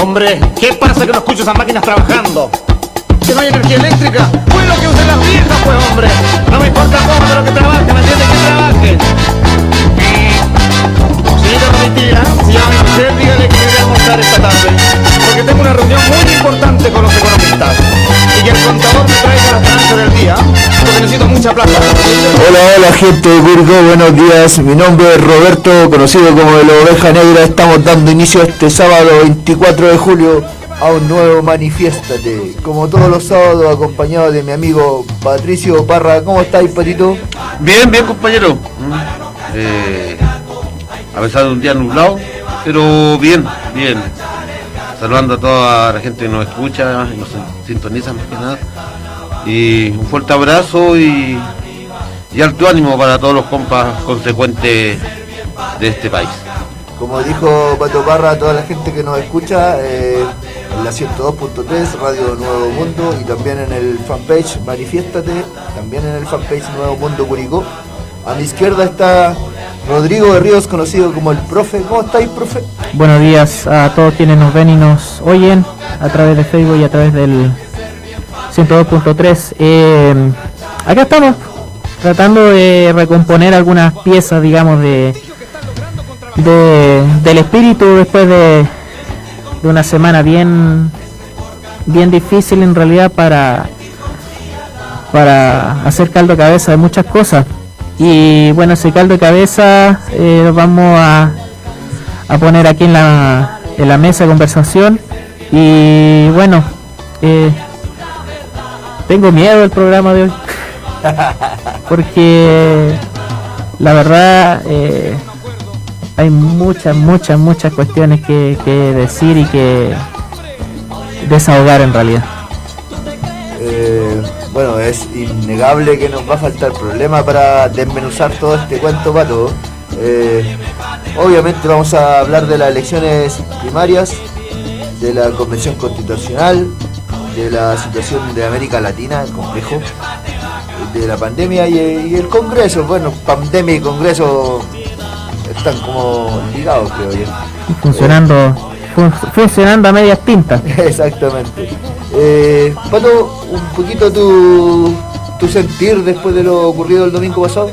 Hombre, ¿qué pasa que no escucho esas máquinas trabajando? Que no hay energía eléctrica. Pues lo que usen las viejas, pues hombre. No me importa cómo, pero que trabajen, ¿me entiendes? Que trabajen. Señorita Domitila, si a mujer, dígale que me voy a almorzar esta tarde. Porque tengo una reunión muy importante con los economistas. Y que el contador me traiga día. Porque necesito mucha plata. Hola, hola gente de Curicó, buenos días. Mi nombre es Roberto, conocido como el Oveja Negra. Estamos dando inicio este sábado 24 de julio a un nuevo Manifiéstate. Como todos los sábados, acompañado de mi amigo Patricio Parra. ¿Cómo estáis, Patito? Bien, bien, compañero. Mm, eh, a pesar de un día nublado, pero bien, bien. Saludando a toda la gente que nos escucha y nos sintoniza más que nada. Y un fuerte abrazo y, y alto ánimo para todos los compas consecuentes de este país. Como dijo Pato Parra, a toda la gente que nos escucha eh, en la 102.3, Radio Nuevo Mundo, y también en el fanpage Manifiéstate, también en el fanpage Nuevo Mundo Curicó. A mi izquierda está Rodrigo de Ríos, conocido como el profe. ¿Cómo estáis, profe? Buenos días a todos quienes nos ven y nos oyen a través de Facebook y a través del 102.3. Eh, acá estamos tratando de recomponer algunas piezas, digamos, de, de- del espíritu después de, de una semana bien bien difícil en realidad para para hacer caldo de cabeza de muchas cosas y bueno ese caldo de cabeza eh, lo vamos a, a poner aquí en la en la mesa de conversación y bueno eh, tengo miedo del programa de hoy porque la verdad eh, hay muchas, muchas, muchas cuestiones que, decir y que desahogar en realidad. Eh, bueno, es innegable que nos va a faltar problema para desmenuzar todo este cuento pato. Eh, obviamente vamos a hablar de las elecciones primarias, de la convención constitucional, de la situación de América Latina, el complejo, de la pandemia y, y el Congreso. Bueno, pandemia y Congreso están como ligados, creo yo. Funcionando, fun- funcionando a medias tintas. Exactamente. Eh, Pato, un poquito tu, tu sentir después de lo ocurrido el domingo pasado.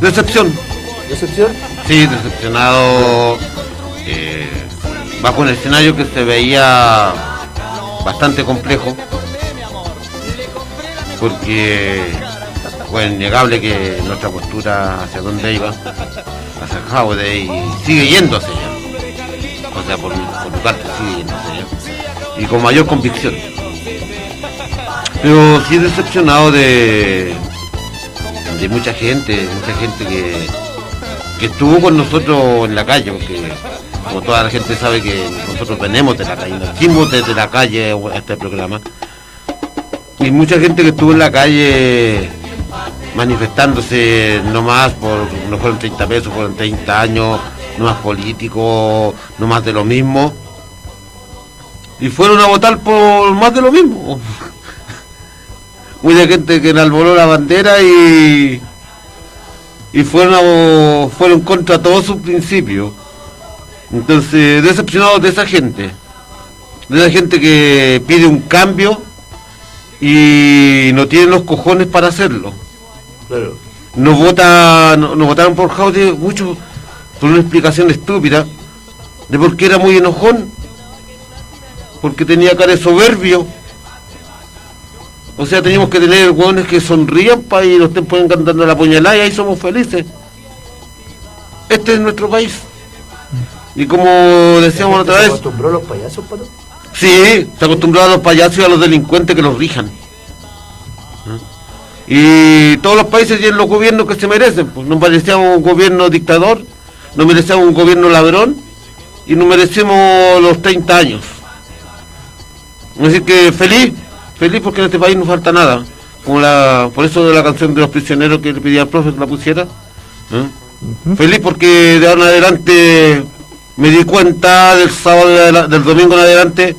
Decepción, ¿Decepción? sí, decepcionado. eh, bajo un escenario que se veía bastante complejo. Porque fue innegable que nuestra postura hacia dónde iba, hacia y sigue yendo hacia allá. O sea, por, por mi parte sigue allá. Y con mayor convicción. Pero sí decepcionado de, de mucha gente, mucha gente que, que estuvo con nosotros en la calle, porque toda la gente sabe que nosotros venimos de la calle, nacimos desde la calle este programa. Y mucha gente que estuvo en la calle manifestándose no más por, no fueron 30 pesos, fueron 30 años, no más políticos, no más de lo mismo. Y fueron a votar por más de lo mismo. Mucha gente que enalboló la bandera y y fueron fueron contra todos sus principios. Entonces, decepcionados de esa gente, de esa gente que pide un cambio y no tiene los cojones para hacerlo. Claro. Nos vota, no- nos votaron por Jaude mucho por una explicación estúpida de por qué era muy enojón, porque tenía cara de soberbio. O sea, teníamos que tener hueones que sonrían para y nos estén poniendo cantando la puñalada y ahí somos felices. Este es nuestro país. Y como decíamos otra ¿Se vez, acostumbró a los payasos, Pato? Sí, se acostumbrado a los payasos y a los delincuentes que los rijan. ¿Ah? Y todos los países tienen los gobiernos que se merecen. Pues no merecemos un gobierno dictador, no merecemos un gobierno ladrón y no merecemos los 30 años. Así que feliz, feliz porque en este país no falta nada. Como la, por eso de la canción de los prisioneros que le pedía al profe que la pusiera. ¿eh? Feliz porque de ahora en adelante me di cuenta del sábado, de del domingo en adelante,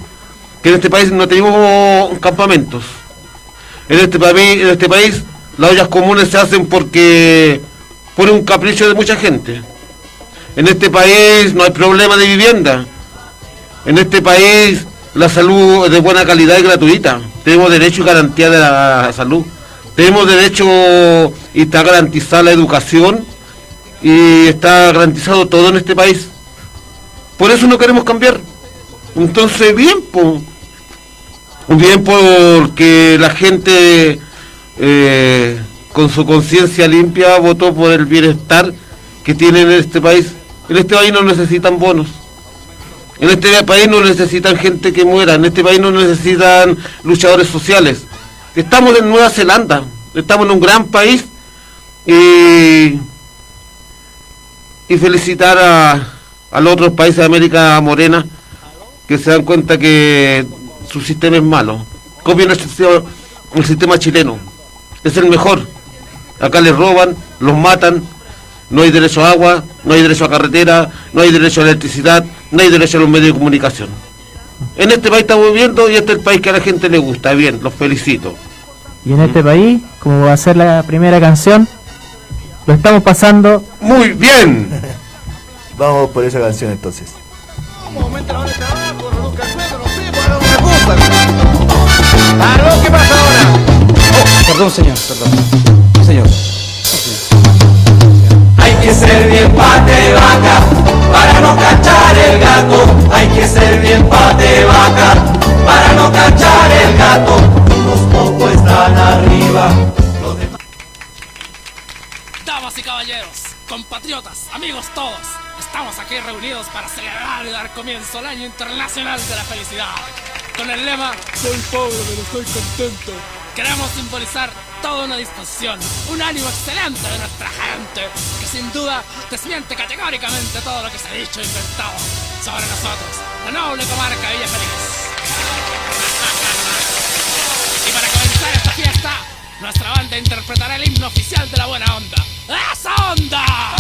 que en este país no tenemos campamentos. En este en este país las ollas comunes se hacen porque por un capricho de mucha gente. En este país no hay problema de vivienda, En este país la salud es de buena calidad y gratuita. Tenemos derecho y garantía de la salud. Tenemos derecho y está garantizada la educación y está garantizado todo en este país. Por eso no queremos cambiar. Entonces, bien, pues. Bien porque la gente eh, con su conciencia limpia votó por el bienestar que tienen en este país. En este país no necesitan bonos. En este país no necesitan gente que muera. En este país no necesitan luchadores sociales. Estamos en Nueva Zelanda. Estamos en un gran país. Y, y felicitar a, a los otros países de América Morena que se dan cuenta que su sistema es malo. Copien el sistema, el sistema chileno. Es el mejor. Acá les roban, los matan, no hay derecho a agua, no hay derecho a carretera, no hay derecho a electricidad, no hay derecho a los medios de comunicación. En este país estamos viviendo y este es el país que a la gente le gusta. Bien, los felicito. Y en este país, como va a ser la primera canción, lo estamos pasando Muy bien. Vamos por esa canción entonces. ¿Qué pasa ahora? Oh, perdón, señor, perdón. Sí, señor. Hay que ser bien pate vaca para no cachar el gato. Hay que ser bien pate vaca para no cachar el gato. Unos pocos están arriba, los demás. Damas y caballeros, compatriotas, amigos todos, estamos aquí reunidos para celebrar y dar comienzo al Año Internacional de la Felicidad. Con el lema Soy pobre pero estoy contento. Queremos simbolizar toda una disposición, un ánimo excelente de nuestra gente, que sin duda desmiente categóricamente todo lo que se ha dicho e inventado sobre nosotros, la noble comarca Villa Feliz. Y para comenzar esta fiesta, nuestra banda interpretará el himno oficial de la buena onda. ¡Esa onda!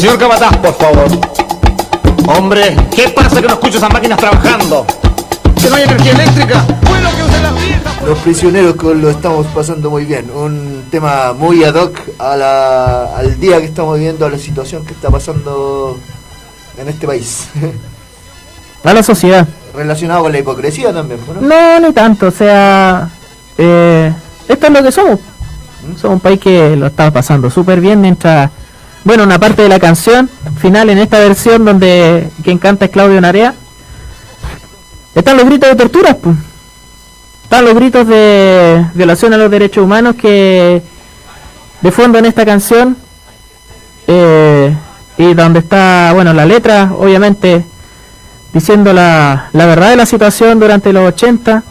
Señor Capataz, por favor. Hombre, ¿qué pasa que no escucho esas máquinas trabajando? ¿Que no hay energía eléctrica? Bueno, que usen las viejas. Los prisioneros que lo estamos pasando muy bien. Un tema muy ad hoc a la- al día que estamos viviendo, a la situación que está pasando en este país. A la sociedad. Relacionado con la hipocresía también, ¿no? No, ni tanto, o sea, eh, esto es lo que somos. Somos un país que lo está pasando súper bien mientras, bueno, una parte de la canción final en esta versión donde quien canta es Claudio Narea, están los gritos de torturas, pues. Están los gritos de violación a los derechos humanos que de fondo en esta canción eh, y donde está, bueno, la letra, obviamente diciendo la, la verdad de la situación durante los 80.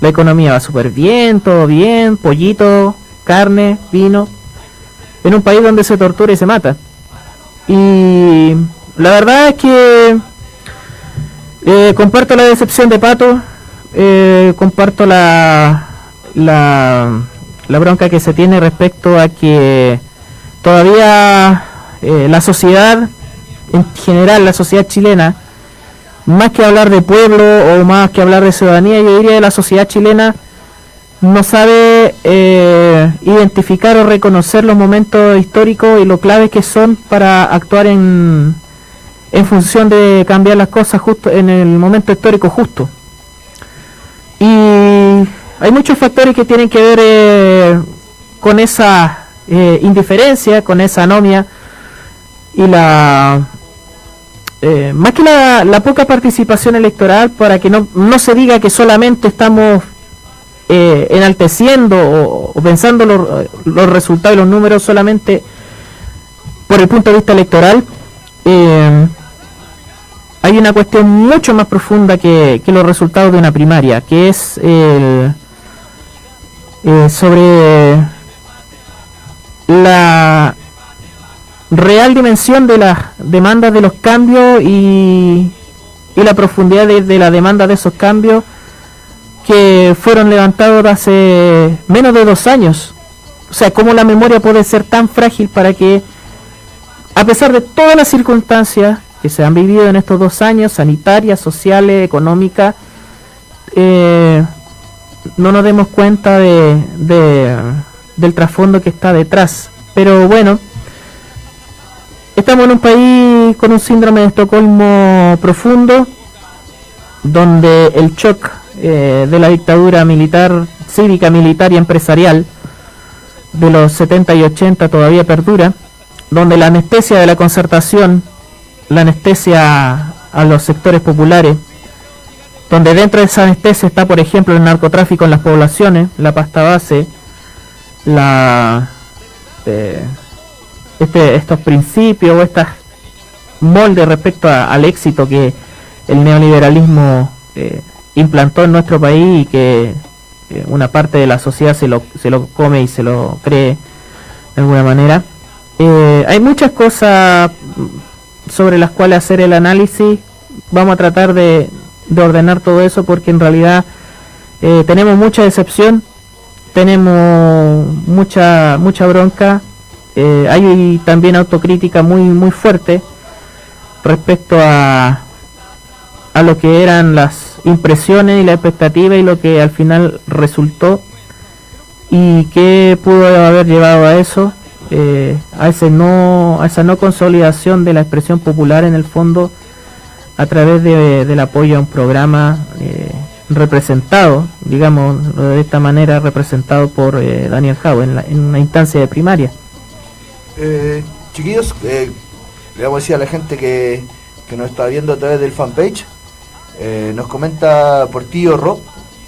La economía va súper bien, todo bien, pollito, carne, vino. En un país donde se tortura y se mata. Y la verdad es que eh, comparto la decepción de Pato, eh, comparto la, la, la bronca que se tiene respecto a que todavía eh, la sociedad, en general la sociedad chilena, más que hablar de pueblo o más que hablar de ciudadanía, yo diría de la sociedad chilena no sabe eh, identificar o reconocer los momentos históricos y lo claves que son para actuar en, en función de cambiar las cosas justo en el momento histórico justo. Y hay muchos factores que tienen que ver eh, con esa eh, indiferencia, con esa anomia y la eh, más que la, la poca participación electoral para que no, no se diga que solamente estamos eh, enalteciendo o, pensando los, los resultados y los números solamente por el punto de vista electoral, eh, hay una cuestión mucho más profunda que, que los resultados de una primaria, que es el, eh, sobre la real dimensión de las demandas de los cambios y, y la profundidad de, de la demanda de esos cambios que fueron levantados hace menos de dos años. O sea, cómo la memoria puede ser tan frágil para que, a pesar de todas las circunstancias que se han vivido en estos dos años, sanitarias, sociales, económicas, eh, no nos demos cuenta de, de- del trasfondo que está detrás. Pero bueno, estamos en un país con un síndrome de Estocolmo profundo, donde el shock eh, de la dictadura militar, cívica, militar y empresarial de los 70 y 80 todavía perdura, donde la anestesia de la concertación, la anestesia a los sectores populares, donde dentro de esa anestesia está, por ejemplo, el narcotráfico en las poblaciones, la pasta base, eh, este, estos principios o estas moldes respecto al éxito que el neoliberalismo eh, implantó en nuestro país y que una parte de la sociedad se lo, se lo come y se lo cree de alguna manera. Eh, hay muchas cosas sobre las cuales hacer el análisis. Vamos a tratar de, de ordenar todo eso porque en realidad eh, tenemos mucha decepción, tenemos mucha mucha bronca, eh, hay también autocrítica muy muy fuerte respecto a a lo que eran las impresiones y la expectativa y lo que al final resultó y qué pudo haber llevado a eso eh, a ese no a esa no consolidación de la expresión popular en el fondo a través de- del apoyo a un programa eh, representado digamos de esta manera representado por eh, Daniel Jau en, en una instancia de primaria chiquillos, le vamos a decir a la gente que, que nos está viendo a través del fanpage. Eh, nos comenta Portillo Ro,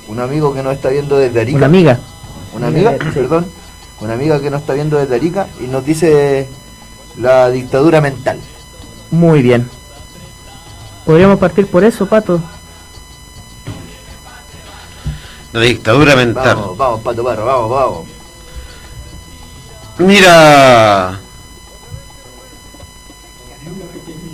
un amigo que nos está viendo desde Arica. una amiga Una amiga, perdón. Una amiga que nos está viendo desde Arica y nos dice la dictadura mental. muy bien podríamos partir por eso Pato La dictadura mental. Vamos, vamos, Pato Barro, vamos, vamos. Mira,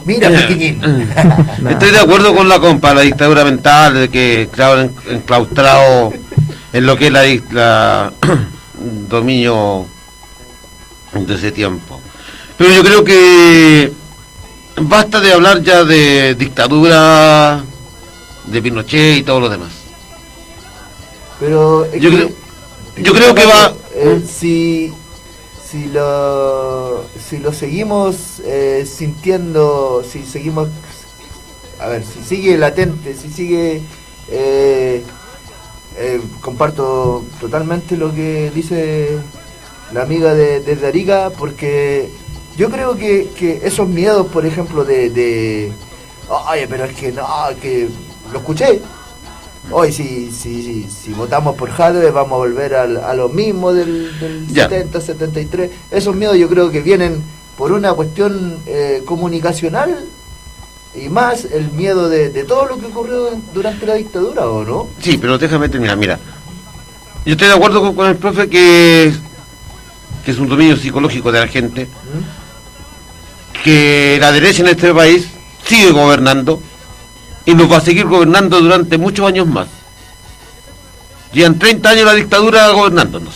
Mira, pequeñín. estoy de acuerdo con la compa, la dictadura mental, de que claro, en- enclaustrado en lo que es la, la dominio de ese tiempo. Pero yo creo que basta de hablar ya de dictadura, de Pinochet y todo lo demás. Pero Yo que- creo- yo creo que va- eh, si si lo si lo seguimos eh, sintiendo, si seguimos a ver, si sigue latente, si sigue eh, eh, comparto totalmente lo que dice la amiga de, desde Arica porque yo creo que, que esos miedos, por ejemplo, de, de oye, pero es que no, que lo escuché. Hoy si, si, si, si votamos por Jadwe vamos a volver al- a lo mismo del, del Ya. 70, 73. Esos miedos yo creo que vienen por una cuestión eh, comunicacional y más el miedo de, de todo lo que ocurrió durante la dictadura, ¿o no? Sí, pero déjame terminar, mira. Yo estoy de acuerdo con, con el profe que, que es un dominio psicológico de la gente, que la derecha en este país sigue gobernando y nos va a seguir gobernando durante muchos años más. Llevan 30 años la dictadura gobernándonos.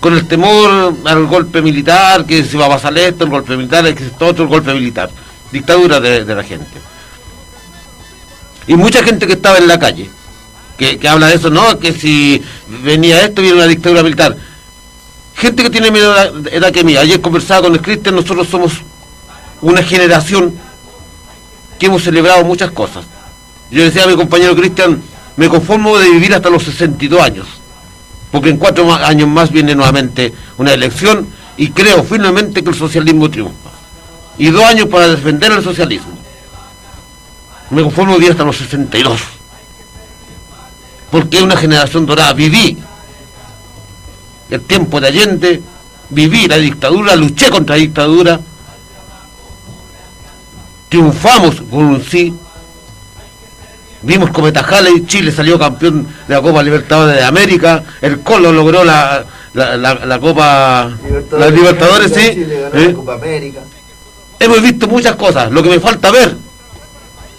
Con el temor al golpe militar, que se va a pasar esto, el golpe militar, esto otro, golpe militar. Dictadura de, de la gente. Y mucha gente que estaba en la calle, que, que habla de eso, no, que si venía esto, viene una dictadura militar. Gente que tiene edad, edad que mía. Ayer conversaba con el Cristian, nosotros somos una generación que hemos celebrado muchas cosas. Yo decía a mi compañero Cristian, me conformo de vivir hasta los 62 años, porque en cuatro años más viene nuevamente una elección y creo firmemente que el socialismo triunfa. Y dos años para defender el socialismo. Me conformo de vivir hasta los 62. Porque una generación dorada. Viví el tiempo de Allende, viví la dictadura, luché contra la dictadura, triunfamos con un sí, vimos Cometa Halley, Chile salió campeón de la Copa Libertadores de América, el Colo logró la, la, la- la Copa la Libertadores, sí. Chile ganó ¿eh? la Copa América. Hemos visto muchas cosas, lo que me falta ver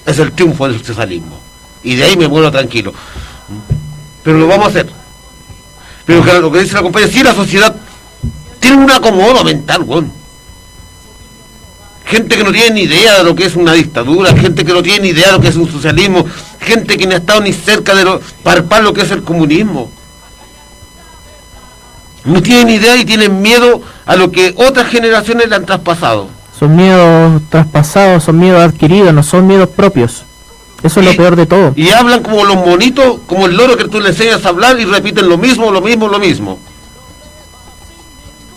es el triunfo del socialismo. Y de ahí me muero tranquilo. Pero lo vamos a hacer. Pero que lo que dice la compañera, sí la sociedad tiene un acomodo mental, weón. Gente que no tiene ni idea de lo que es una dictadura, gente que no tiene ni idea de lo que es un socialismo, gente que no ha estado ni cerca de lo, parpar lo que es el comunismo. No tienen ni idea y tienen miedo a lo que otras generaciones le han traspasado. Son miedos traspasados, son miedos adquiridos, no son miedos propios. Eso es lo peor de todo. Y hablan como los monitos, como el loro que tú le enseñas a hablar y repiten lo mismo, lo mismo, lo mismo.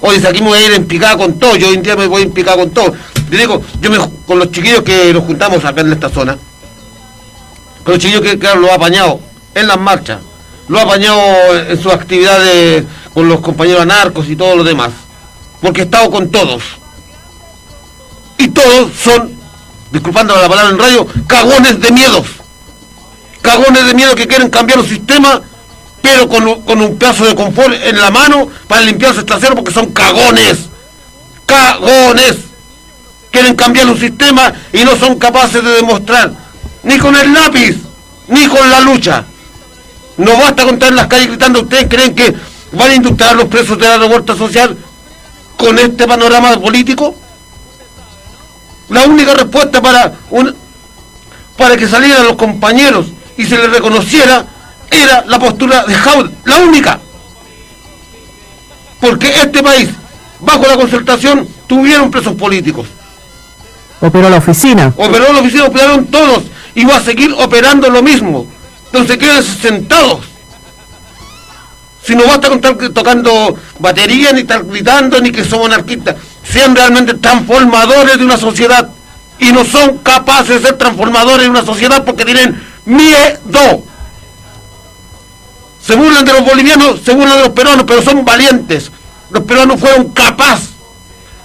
Oye, si aquí me voy a ir en picada con todo, yo hoy en día me voy en picada con todo. Le digo, yo me, con los chiquillos que nos juntamos acá en esta zona, con los chiquillos que, lo ha apañado en las marchas, lo ha apañado en sus actividades con los compañeros anarcos y todo lo demás, porque he estado con todos. Y todos son, disculpando la palabra en radio, cagones de miedos. Cagones de miedo que quieren cambiar el sistema, pero con, con un pedazo de confort en la mano para limpiarse el trasero porque son cagones. Cagones. Quieren cambiar un sistema y no son capaces de demostrar, ni con el lápiz, ni con la lucha. No basta con estar en las calles gritando, ¿ustedes creen que van a indultar a los presos de la revuelta social con este panorama político? La única respuesta para para que salieran los compañeros y se les reconociera era la postura de Jaud, la única. Porque este país, bajo la concertación, tuvieron presos políticos. Operó la oficina. Operó la oficina, operaron todos y va a seguir operando lo mismo. Entonces quédense sentados. Si no basta con estar tocando batería, ni estar gritando, ni que somos anarquistas. Sean realmente transformadores de una sociedad. Y no son capaces de ser transformadores de una sociedad porque tienen miedo. Se burlan de los bolivianos, se burlan de los peruanos, pero son valientes. Los peruanos fueron capaces,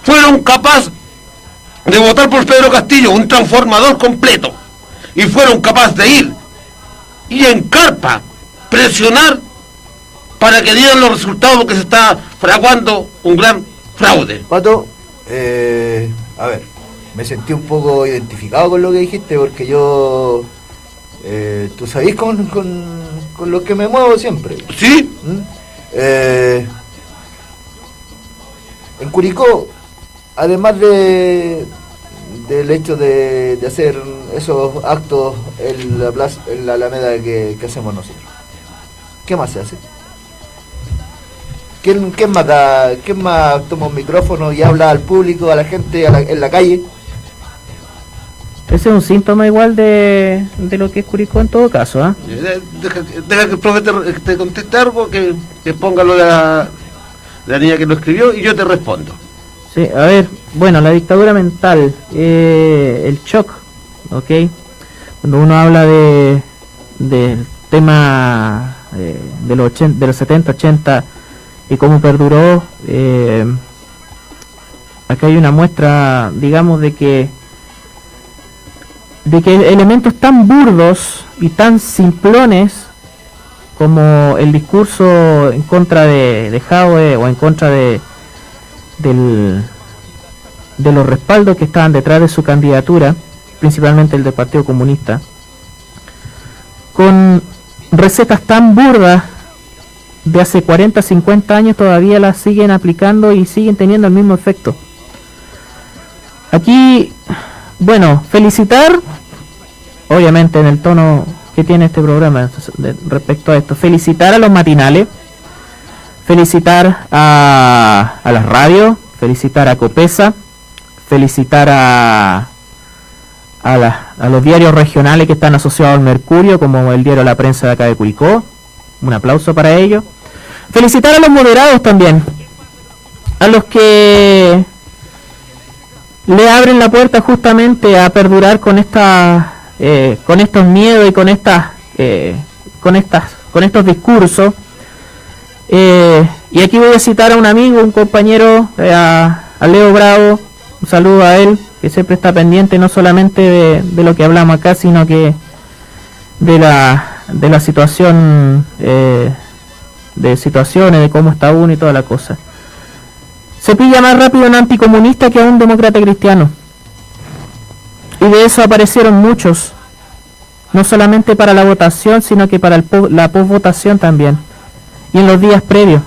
fueron capaces de votar por Pedro Castillo, un transformador completo. Y fueron capaces de ir y en carpa presionar para que dieran los resultados porque se está fraguando un gran fraude. Pato, eh, a ver, me sentí un poco identificado con lo que dijiste porque yo, eh, tú sabés con, con, con lo que me muevo siempre. ¿Sí? ¿Mm? Eh, en Curicó además de del hecho de, de hacer esos actos en la plaza, en la Alameda que, que hacemos nosotros. ¿Qué más se hace? ¿Quién, quién más da, quién más toma un micrófono y habla al público, a la gente a la- en la calle? Ese es un síntoma igual de, de lo que es Curicó en todo caso, ¿ah? Eh, Deja, deja que el profe te, te conteste algo, que, que ponga lo de la, de la niña que lo escribió y yo te respondo. A ver, bueno, la dictadura mental, eh, el shock, ¿ok? Cuando uno habla de del tema eh, de, los 80, de los 70, 80 y cómo perduró, eh, acá hay una muestra, digamos, de que de que elementos tan burdos y tan simplones como el discurso en contra de, de o en contra de, del, de los respaldos que estaban detrás de su candidatura, principalmente el del Partido Comunista, con recetas tan burdas de hace 40, 50 años todavía las siguen aplicando y siguen teniendo el mismo efecto. Aquí, bueno, felicitar, obviamente en el tono que tiene este programa respecto a esto, felicitar a los matinales, felicitar a, a las radios, felicitar a Copesa, felicitar a, a, la- a los diarios regionales que están asociados al Mercurio, como el diario La Prensa de acá de Curicó. Un aplauso para ellos. Felicitar a los moderados también, a los que le abren la puerta justamente a perdurar con esta, eh, con estos miedos y con estas, eh, con estas, con estos discursos. Eh, y aquí voy a citar a un amigo, un compañero, eh, a, Leo Bravo, un saludo a él, que siempre está pendiente no solamente de, lo que hablamos acá, sino que de la, de la situación, eh, de situaciones, de cómo está uno y toda la cosa. Se pilla más rápido un anticomunista que a un demócrata cristiano. Y de eso aparecieron muchos, no solamente para la votación, sino que para el la postvotación también y en los días previos.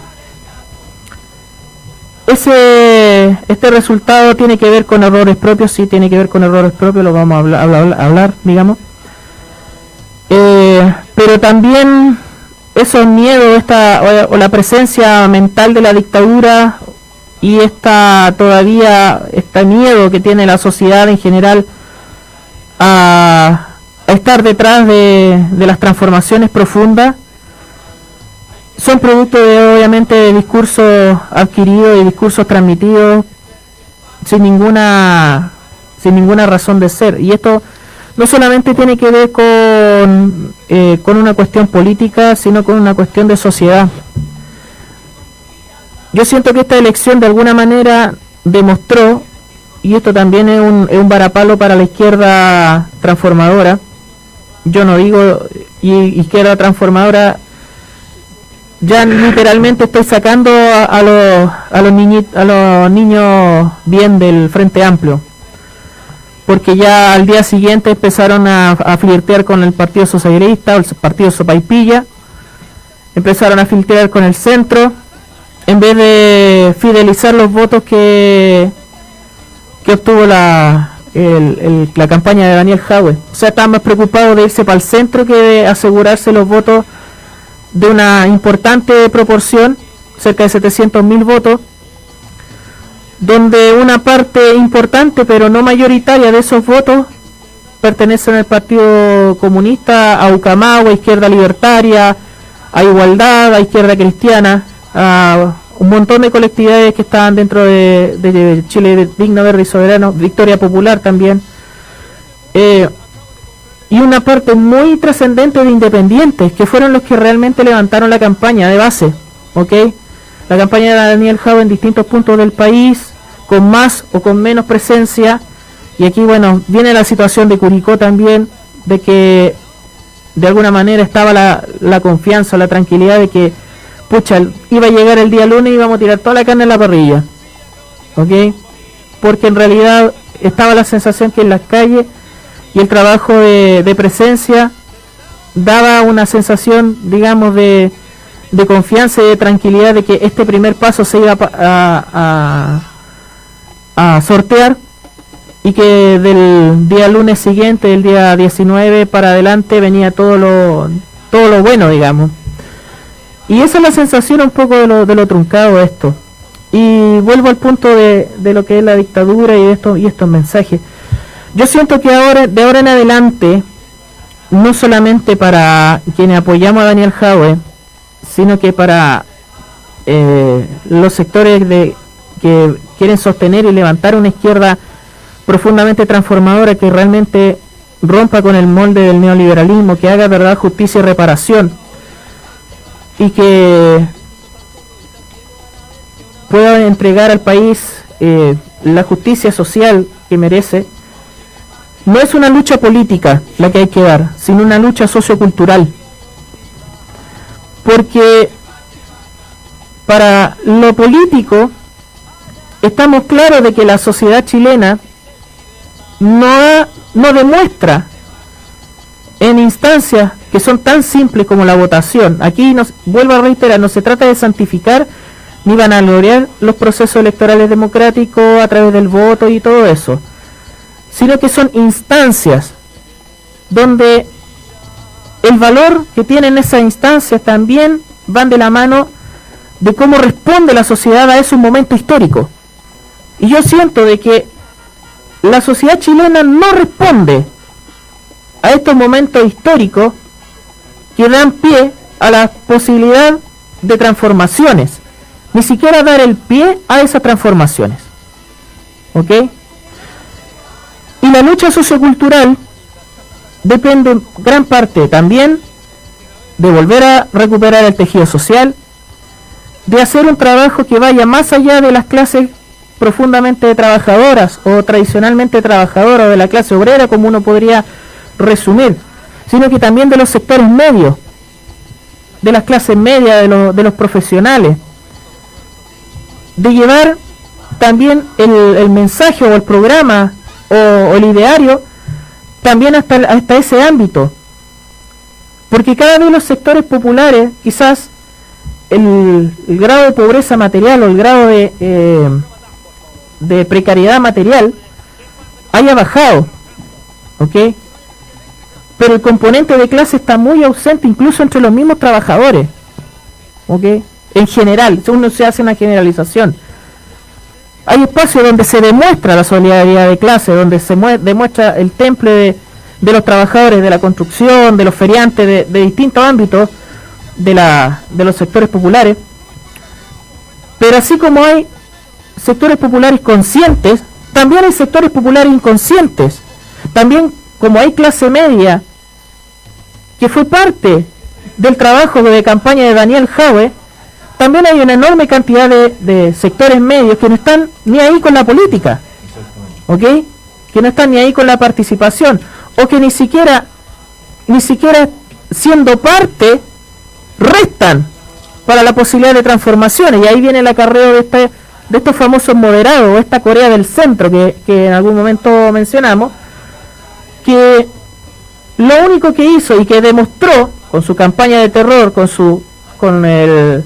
Ese, este resultado tiene que ver con errores propios, sí tiene que ver con errores propios, lo vamos a hablar, hablar, hablar, digamos. Eh, pero también esos miedos, esta, o, la presencia mental de la dictadura y esta todavía, este miedo que tiene la sociedad en general a, a estar detrás de, de las transformaciones profundas, son producto de obviamente de discursos adquiridos y discursos transmitidos sin ninguna sin ninguna razón de ser. Y esto no solamente tiene que ver con eh, con una cuestión política sino con una cuestión de sociedad. Yo siento que esta elección de alguna manera demostró y esto también es un, es un varapalo para la izquierda transformadora yo no digo izquierda transformadora ya literalmente estoy sacando a, los a los niñi- a los niños bien del Frente Amplio. Porque ya al día siguiente empezaron a, flirtear con el Partido Socialista o el Partido Sopaipilla. Empezaron a filtrar con el centro. En vez de fidelizar los votos que que obtuvo la el- la campaña de Daniel Jaue o sea estaban más preocupados de irse para el centro que de asegurarse los votos de una importante proporción, cerca de 700.000 votos, donde una parte importante pero no mayoritaria de esos votos pertenecen al Partido Comunista, a UCAMAU, a Izquierda Libertaria, a Igualdad, a Izquierda Cristiana, a un montón de colectividades que estaban dentro de, de Chile Digno, Verde y Soberano, Victoria Popular también. Eh, y una parte muy trascendente de independientes, que fueron los que realmente levantaron la campaña de base, ¿ok? La campaña de Daniel Jau en distintos puntos del país, con más o con menos presencia, y aquí, bueno, viene la situación de Curicó también, de que de alguna manera estaba la, confianza, la tranquilidad de que, pucha, iba a llegar el día lunes y íbamos a tirar toda la carne en la parrilla, ¿ok? Porque en realidad estaba la sensación que en las calles y el trabajo de, de presencia daba una sensación, digamos, de, de confianza y de tranquilidad de que este primer paso se iba a, sortear y que del día lunes siguiente, el día 19 para adelante venía todo lo todo lo bueno, digamos. Y esa es la sensación un poco de lo, de lo truncado de esto. Y vuelvo al punto de, de lo que es la dictadura y esto y estos mensajes. Yo siento que ahora de ahora en adelante no solamente para quienes apoyamos a Daniel Jaue, sino que para eh, los sectores de que quieren sostener y levantar una izquierda profundamente transformadora que realmente rompa con el molde del neoliberalismo, que haga verdad, justicia y reparación. Y que pueda entregar al país eh, la justicia social que merece, no es una lucha política la que hay que dar, sino una lucha sociocultural. Porque para lo político estamos claros de que la sociedad chilena no, no demuestra en instancias que son tan simples como la votación. Aquí nos vuelvo a reiterar, no se trata de santificar ni vanagloriar los procesos electorales democráticos a través del voto y todo eso, sino que son instancias donde el valor que tienen esas instancias también van de la mano de cómo responde la sociedad a ese momento histórico. Y yo siento de que la sociedad chilena no responde a estos momentos históricos que dan pie a la posibilidad de transformaciones, ni siquiera dar el pie a esas transformaciones. ¿Ok? Y la lucha sociocultural depende en gran parte también de volver a recuperar el tejido social, de hacer un trabajo que vaya más allá de las clases profundamente trabajadoras o tradicionalmente trabajadoras o de la clase obrera, como uno podría resumir, sino que también de los sectores medios, de las clases medias, de, los- profesionales, de llevar también el mensaje o el programa o, o ideario también hasta, hasta ese ámbito. Porque cada vez los sectores populares, quizás el, el grado de pobreza material o el grado de, eh, de precariedad material haya bajado. ¿Ok? Pero el componente de clase está muy ausente incluso entre los mismos trabajadores. ¿Ok? En general, uno se hace una generalización. Hay espacios donde se demuestra la solidaridad de clase, donde se mue- demuestra el temple de, los trabajadores de la construcción, de los feriantes, de, distintos ámbitos de, de los sectores populares. Pero así como hay sectores populares conscientes, también hay sectores populares inconscientes. También como hay clase media que fue parte del trabajo de campaña de Daniel Jaue, también hay una enorme cantidad de, de sectores medios que no están ni ahí con la política, ¿ok? Que no están ni ahí con la participación, o que ni siquiera, ni siquiera siendo parte, restan para la posibilidad de transformaciones, y ahí viene el acarreo de, este, de estos famosos moderados, o esta Corea del Centro que, que en algún momento mencionamos, que lo único que hizo y que demostró con su campaña de terror, con su con el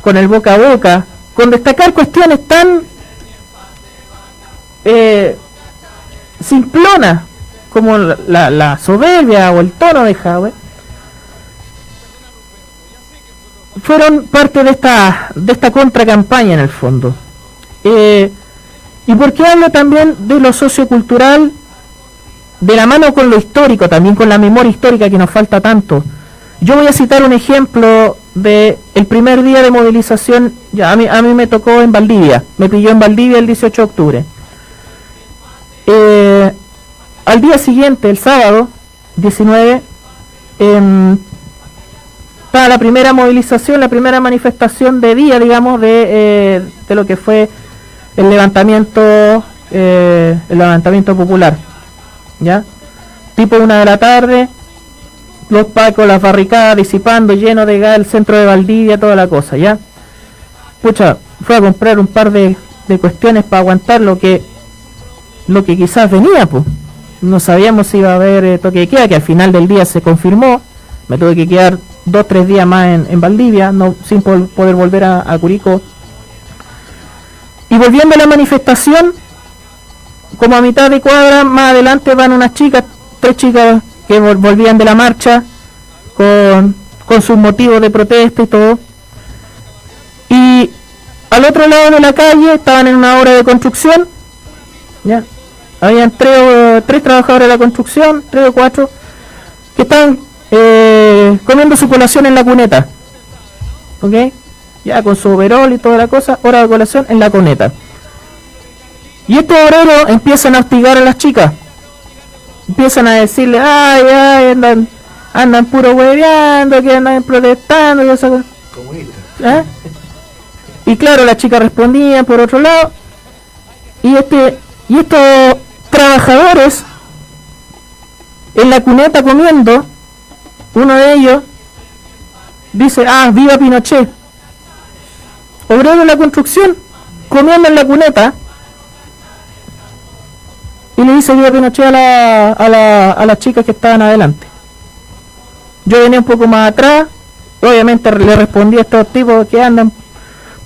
con el boca a boca, con destacar cuestiones tan eh, simplonas como la, la- soberbia o el tono de Jaue, fueron parte de esta de esta contracampaña en el fondo. Eh, y por qué hablo también de lo sociocultural de la mano con lo histórico, también con la memoria histórica que nos falta tanto. Yo voy a citar un ejemplo de el primer día de movilización, ya a mí, a mí me tocó en Valdivia, me pilló en Valdivia el 18 de octubre. Eh, al día siguiente, el sábado 19, em, estaba la primera movilización, la primera manifestación de día, digamos, de, eh, de lo que fue el levantamiento, eh, el levantamiento popular. ¿ya? Tipo una de la tarde, los pacos, las barricadas disipando, lleno de gas el centro de Valdivia, toda la cosa, ¿ya? Pucha, fue a comprar un par de, de cuestiones para aguantar lo que lo que quizás venía, pues. No sabíamos si iba a haber eh, toque de queda, que al final del día se confirmó. Me tuve que quedar dos tres días más en, en Valdivia, no sin po- poder volver a, a Curicó. y volviendo a la manifestación, como a mitad de cuadra, más adelante van unas chicas, tres chicas que vol- volvían de la marcha con, con sus motivos de protesta y todo. Y al otro lado de la calle estaban en una obra de construcción. Ya. Habían tres, tres trabajadores de la construcción, tres o cuatro, que estaban eh, comiendo su colación en la cuneta. ¿Ok? Ya con su overol y toda la cosa, hora de colación en la cuneta. Y estos obreros empiezan a hostigar a las chicas. Empiezan a decirle, ay, ay, andan, andan puro hueveando, que andan protestando, y esa cosa". Comunista. ¿Eh? Y claro, las chicas respondían por otro lado. Y este y estos trabajadores en la cuneta comiendo, uno de ellos dice, ah, viva Pinochet. Obrero de la construcción, comiendo en la cuneta. Y le dice viva Pinochet a, la, a, la, a las chicas que estaban adelante. Yo venía un poco más atrás, obviamente le respondí a estos tipos que andan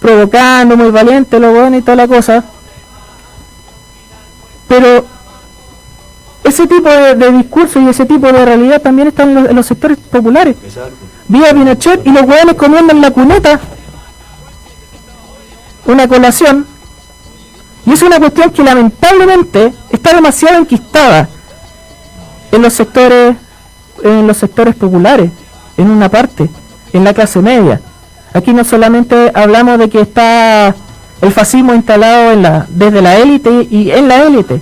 provocando, muy valientes, lo bueno y toda la cosa. Pero ese tipo de, de discurso y ese tipo de realidad también están en los, en los sectores populares. Exacto. Viva Pinochet y los hueones comiendo en la cuneta una colación. Y es una cuestión que lamentablemente está demasiado enquistada en los sectores en los sectores populares, en una parte, en la clase media. Aquí no solamente hablamos de que está el fascismo instalado en la, desde la élite y en la élite,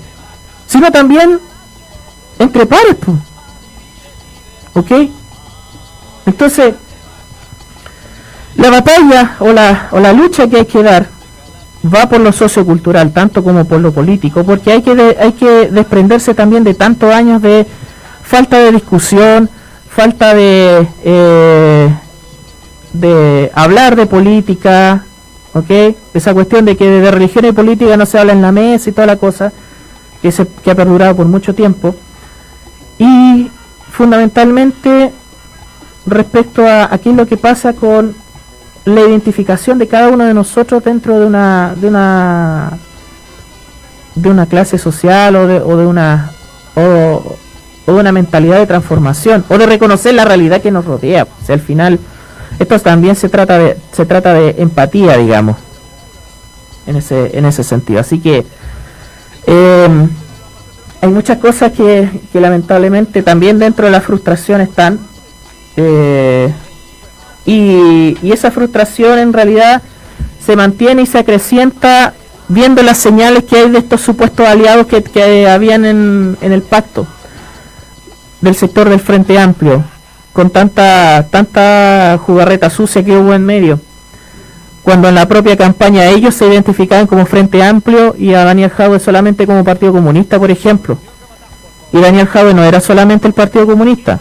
sino también entre pares. po. ¿Ok? Entonces, la batalla o la, o la lucha que hay que dar va por lo sociocultural, tanto como por lo político, porque hay que, de- hay que desprenderse también de tantos años de falta de discusión, falta de, eh, de hablar de política, ¿ok? Esa cuestión de que de religión y política no se habla en la mesa y toda la cosa, que, se, que ha perdurado por mucho tiempo. Y fundamentalmente respecto a, a qué es lo que pasa con la identificación de cada uno de nosotros dentro de una de una de una clase social o de, o de una o, de una mentalidad de transformación o de reconocer la realidad que nos rodea. O sea, al final esto también se trata de se trata de empatía digamos en ese en ese sentido. Así que eh, hay muchas cosas que, que lamentablemente también dentro de la frustración están eh, y, y esa frustración en realidad se mantiene y se acrecienta viendo las señales que hay de estos supuestos aliados que, que habían en, en el pacto del sector del Frente Amplio, con tanta, tanta jugarreta sucia que hubo en medio. Cuando en la propia campaña ellos se identificaban como Frente Amplio y a Daniel Jaue solamente como Partido Comunista, por ejemplo. Y Daniel Jaue no era solamente el Partido Comunista,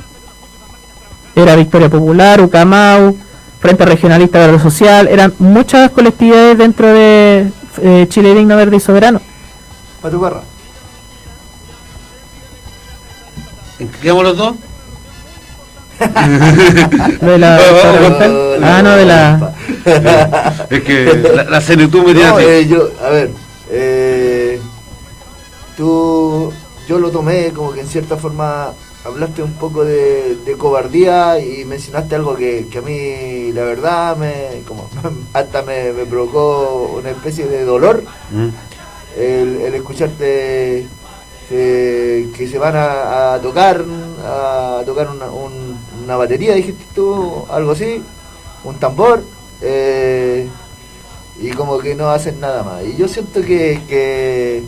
era Victoria Popular, Ucamau, Frente Regionalista Verde Social, eran muchas colectividades dentro de eh, Chile Digno Verde y Soberano. Para tu barra. ¿En qué quedamos los dos? De la fundamental. Ah, no, de la. Es que la, la senectud me tiene No, así. eh, yo, a ver, eh, tú, yo lo tomé como que en cierta forma hablaste un poco de, de cobardía y mencionaste algo que, que a mí la verdad me, como, hasta me, me provocó una especie de dolor Mm. el, el escucharte eh, que se van a, a tocar a tocar una, un- una batería dijiste tú algo así un tambor eh, y como que no hacen nada más y yo siento que que,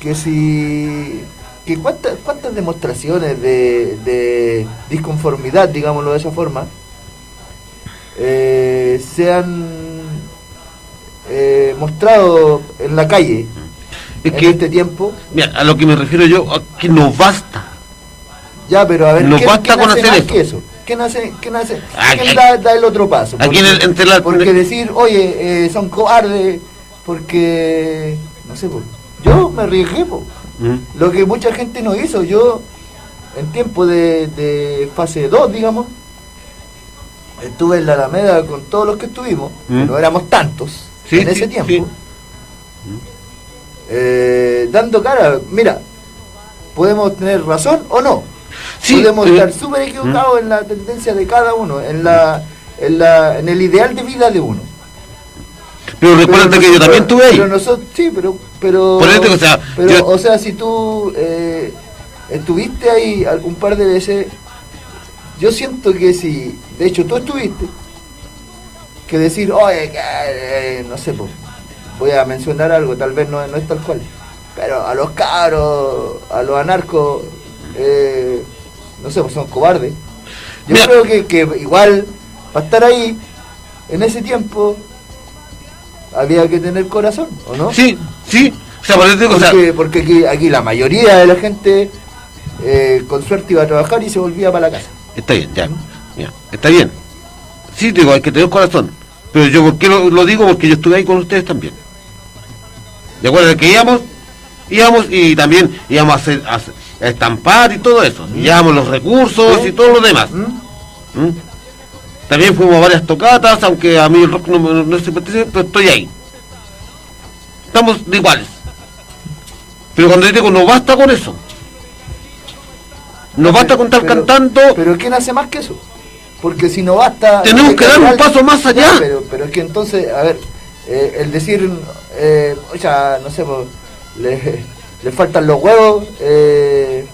que si que cuántas cuántas demostraciones de, de disconformidad digámoslo de esa forma eh, se han eh, mostrado en la calle Es en que, este tiempo mira, a lo que me refiero yo, a que no basta. ya pero a ver No ¿quién- basta quién con hace hacer esto. que eso ¿Quién hace, quién hace, Aquí- quién da, da el otro paso? aquí en el- entre la- porque decir, oye, eh, son cobardes, porque, no sé, po, yo me arriesgué, po. Mm. lo que mucha gente no hizo, yo en tiempo de, de fase 2, digamos, estuve en la Alameda con todos los que estuvimos, Mm. no éramos tantos Sí, en sí, ese tiempo, sí. eh, dando cara. Mira, podemos tener razón o no. Podemos eh, estar súper equivocados en la tendencia de cada uno, en la, en la, en el ideal de vida de uno. Pero recuerda que yo también estuve ahí. Pero nosotros, sí, pero, pero, o sea, pero, yo- o sea, si tú eh, estuviste ahí un par de veces, yo siento que si, de hecho, tú estuviste, que decir, oye, que, eh, no sé, pues, voy a mencionar algo, tal vez no, no es tal cual, pero a los cabros, a los anarcos, eh, no sé, pues son cobardes. Yo Mira. creo que, que igual, para estar ahí, en ese tiempo, había que tener corazón, ¿o no? Sí, sí. O sea, por eso te digo, o sea, Porque, aquí, aquí la mayoría de la gente, eh, con suerte, iba a trabajar y se volvía para la casa. está bien, ya. ya, Está bien. Sí, digo, hay que tener corazón. Pero yo, ¿por qué lo, lo digo? Porque yo estuve ahí con ustedes también. ¿De acuerdo? Que íbamos, íbamos y también íbamos a, hacer, a, estampar y todo eso. Y llevamos los recursos Sí. y todo lo demás. ¿Mm? ¿Mm? También fuimos a varias tocatas, aunque a mí el rock no, me- no se pertenece, pero estoy ahí. Estamos de iguales. Pero cuando yo digo, no basta con eso. No basta con estar Pero- cantando. Pero ¿quién hace más que eso? Porque si no basta... Tenemos que dar un paso más allá. Pero, pero es que entonces, a ver, eh, el decir, eh, o sea, no sé, pues, le, le faltan los huevos, eh,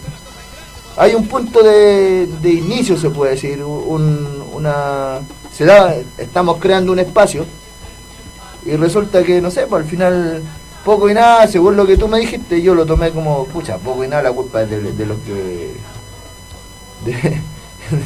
hay un punto de, de inicio, se puede decir, un, una... Se da, estamos creando un espacio y resulta que, no sé, pues al final poco y nada, según lo que tú me dijiste, yo lo tomé como, pucha, poco y nada, la culpa es de, de los que... de-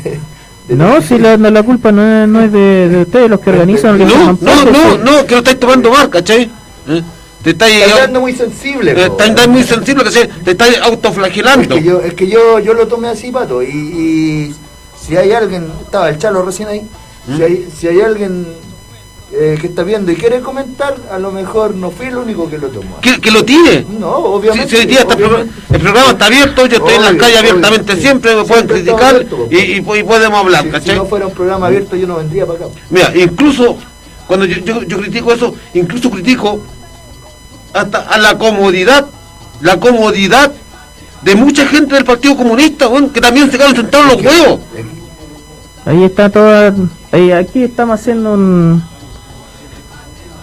de- de No, si la, no, la culpa no es, no es de, de ustedes, los que organizan. los que No, no, no, no, que lo estáis tomando mal, ¿cachai? ¿Eh? Te estáis, Está dando muy sensible. eh, po, estáis weón. muy sensible, ¿cachai? Te estáis es autoflagelando. que yo, es que yo, yo lo tomé así, pato, y, y si hay alguien, estaba el Chalo recién ahí, ¿Mm? si, hay, si hay alguien eh, que está viendo y quiere comentar, a lo mejor no fui el único que lo tomó. Que, que lo tire. No, obviamente. si hoy día está el, programa, está abierto, yo estoy en las calles obvio, abiertamente sí. siempre, me pueden Siempre criticar abierto, y, y, y podemos hablar, Si- si, no fuera un programa abierto, yo no vendría para acá. Mira, incluso cuando yo, yo, yo critico eso, incluso critico hasta a la comodidad, la comodidad de mucha gente del Partido Comunista, weón, que también se quedan sentados en los huevos. Ahí está toda. aquí estamos haciendo un,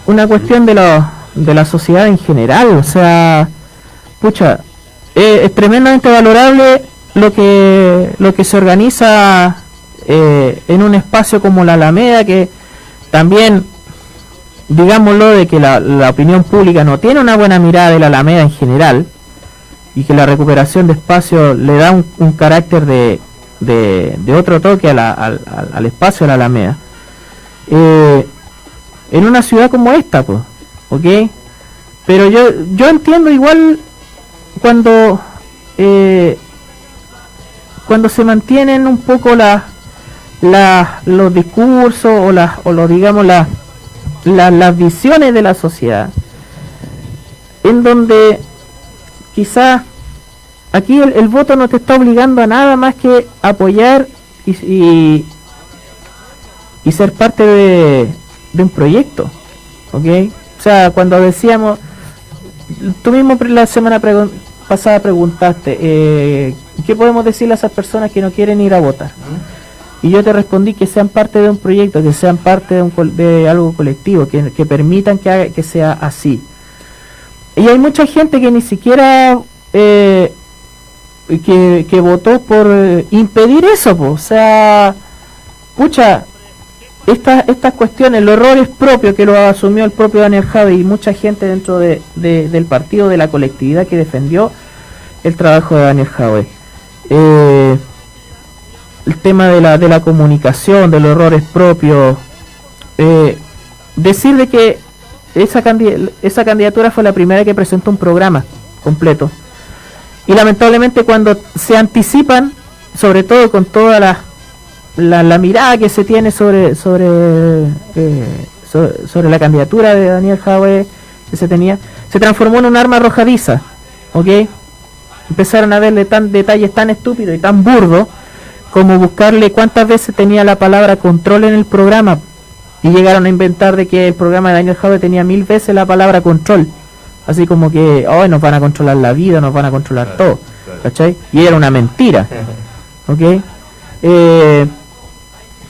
una cuestión de, la de la sociedad en general. O sea, pucha, eh, es tremendamente valorable lo que, lo que se organiza eh, en un espacio como la Alameda, que también, digámoslo, de que la, la opinión pública no tiene una buena mirada de la Alameda en general y que la recuperación de espacio le da un, carácter de, de, otro toque a la- al, al- espacio de la Alameda. Eh, en una ciudad como esta, pues, ¿ok? Pero yo, yo entiendo igual cuando eh, cuando se mantienen un poco las la, los discursos o las o los digamos las la- las visiones de la sociedad en donde quizás aquí el, voto no te está obligando a nada más que apoyar y, y, y ser parte de, un proyecto, ¿ok? O sea, cuando decíamos, tú mismo la semana pasada preguntaste, eh, ¿qué podemos decirle a esas personas que no quieren ir a votar? Y yo te respondí que sean parte de un proyecto, que sean parte de, un de algo colectivo, que, que permitan que, haga- que sea así. Y hay mucha gente que ni siquiera eh, que, que votó por eh, impedir eso, o sea, pucha, estas estas cuestiones, los errores propios que lo asumió el propio Daniel Javi y mucha gente dentro de, de- del partido, de la colectividad que defendió el trabajo de Daniel Javi. Eh, el tema de la, de la comunicación, de los errores propios, eh, decir de que esa, esa candidatura fue la primera que presentó un programa completo. Y lamentablemente cuando se anticipan, sobre todo con toda la, la, la mirada que se tiene sobre sobre, eh, so- sobre la candidatura de Daniel Jaue que se tenía, se transformó en un arma arrojadiza, ¿ok? Empezaron a verle tan detalles tan estúpidos y tan burdos como buscarle cuántas veces tenía la palabra control en el programa y llegaron a inventar de que el programa de Daniel Jaue tenía mil veces la palabra control, así como que hoy nos van a controlar la vida, nos van a controlar todo, ¿cachai? Y era una mentira, ¿ok? Eh,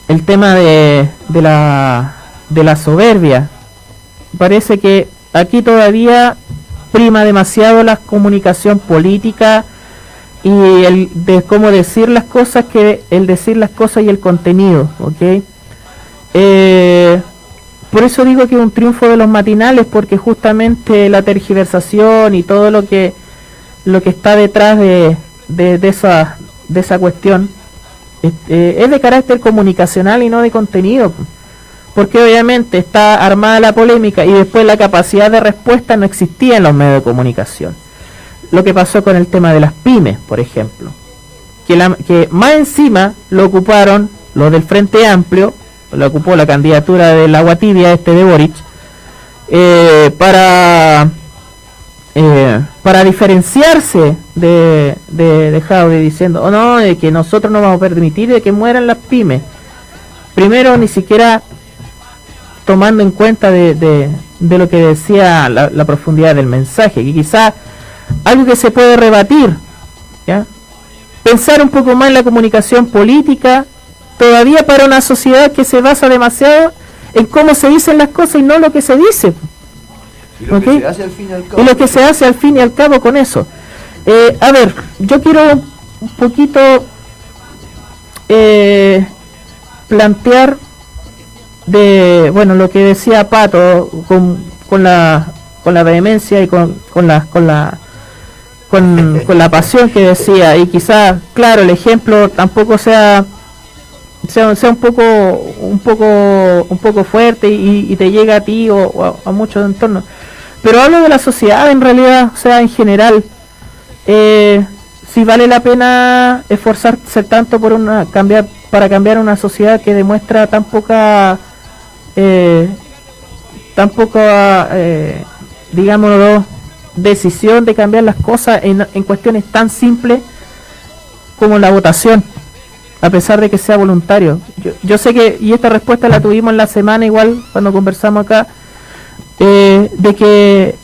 el tema de, de, la, de la soberbia, parece que aquí todavía prima demasiado la comunicación política y el de cómo decir las cosas que el decir las cosas y el contenido, ¿ok? Eh, por eso digo que es un triunfo de los matinales, porque justamente la tergiversación y todo lo que lo que está detrás de, de, esa de esa cuestión este, es de carácter comunicacional y no de contenido, porque obviamente está armada la polémica y después la capacidad de respuesta no existía en los medios de comunicación. Lo que pasó con el tema de las pymes, por ejemplo, que, la, que más encima lo ocuparon los del Frente Amplio, lo ocupó la candidatura del agua tibia este de Boric, eh, para eh, para diferenciarse de, de, de diciendo, oh no, de que nosotros no vamos a permitir de que mueran las pymes. Primero, ni siquiera tomando en cuenta de, de, de lo que decía la, la, profundidad del mensaje, que quizá algo que se puede rebatir, ¿ya? pensar un poco más en la comunicación política, todavía para una sociedad que se basa demasiado en cómo se dicen las cosas y no lo que se dice. Y lo, ¿Okay? que se hace al fin y al cabo. y lo que se hace al fin y al cabo con eso. Eh, a ver, yo quiero un poquito eh, plantear de, bueno, lo que decía Pato con, con la con la vehemencia y con, con la con la con, con la pasión que decía y quizás claro el ejemplo tampoco sea sea, sea un poco un poco un poco fuerte y, te llega a ti o, o a, a, muchos entornos. Pero hablo de la sociedad en realidad o sea en general. Eh, si vale la pena esforzarse tanto por una cambiar para cambiar una sociedad que demuestra tan poca eh, tan poca eh, digámoslo decisión de cambiar las cosas en, en cuestiones tan simples como la votación a pesar de que sea voluntario. Yo, yo, sé que, y esta respuesta la tuvimos en la semana igual, cuando conversamos acá, eh, de que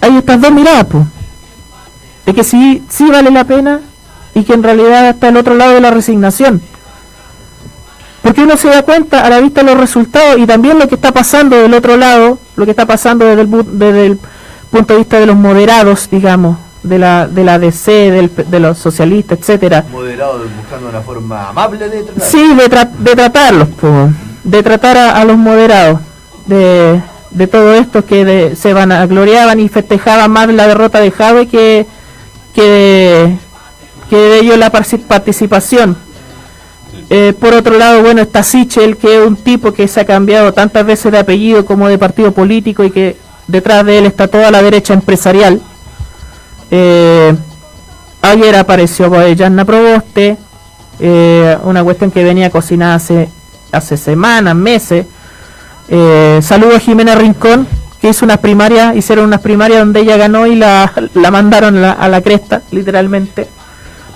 hay estas dos miradas, pues, de que sí, sí vale la pena y que en realidad está el otro lado de la resignación. Porque uno se da cuenta a la vista de los resultados y también lo que está pasando del otro lado, lo que está pasando desde el, desde el punto de vista de los moderados, digamos, de la de la DC, del, de los socialistas, etcétera. Moderado, buscando una forma amable de tratar. Sí, de, tra de tratarlos, pues, de tratar a, a, los moderados, de, de todo esto que de, se van a gloriaban y festejaban más la derrota de Jave que que, que de ello la participación. Eh, por otro lado, bueno, está Sichel, que es un tipo que se ha cambiado tantas veces de apellido como de partido político y que detrás de él está toda la derecha empresarial. Eh, ayer apareció Boyana Proboste, eh, una cuestión que venía cocinada hace, hace semanas, meses. Eh, saludo a Jimena Rincón, que hizo unas primarias, hicieron unas primarias donde ella ganó y la, la mandaron a la, a la, cresta, literalmente,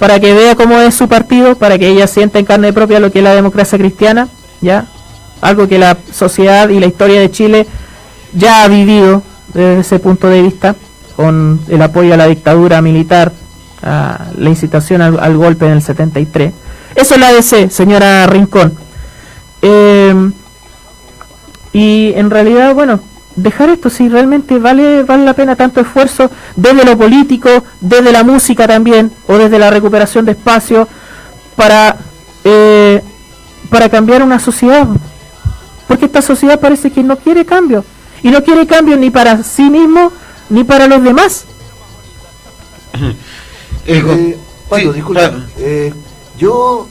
para que vea cómo es su partido, para que ella sienta en carne propia lo que es la democracia cristiana, ya, algo que la sociedad y la historia de Chile ya ha vivido desde ese punto de vista con el apoyo a la dictadura militar, a la incitación al, golpe en el 73. Eso es la ADC, señora Rincón. Eh, y en realidad, bueno, dejar esto, si realmente vale, vale la pena tanto esfuerzo desde lo político, desde la música también, o desde la recuperación de espacio, para, eh, para cambiar una sociedad. Porque esta sociedad parece que no quiere cambio. Y no quiere cambio ni para sí mismo, ni para los demás. Eh, Pato, sí, disculpa. Claro. Eh, yo,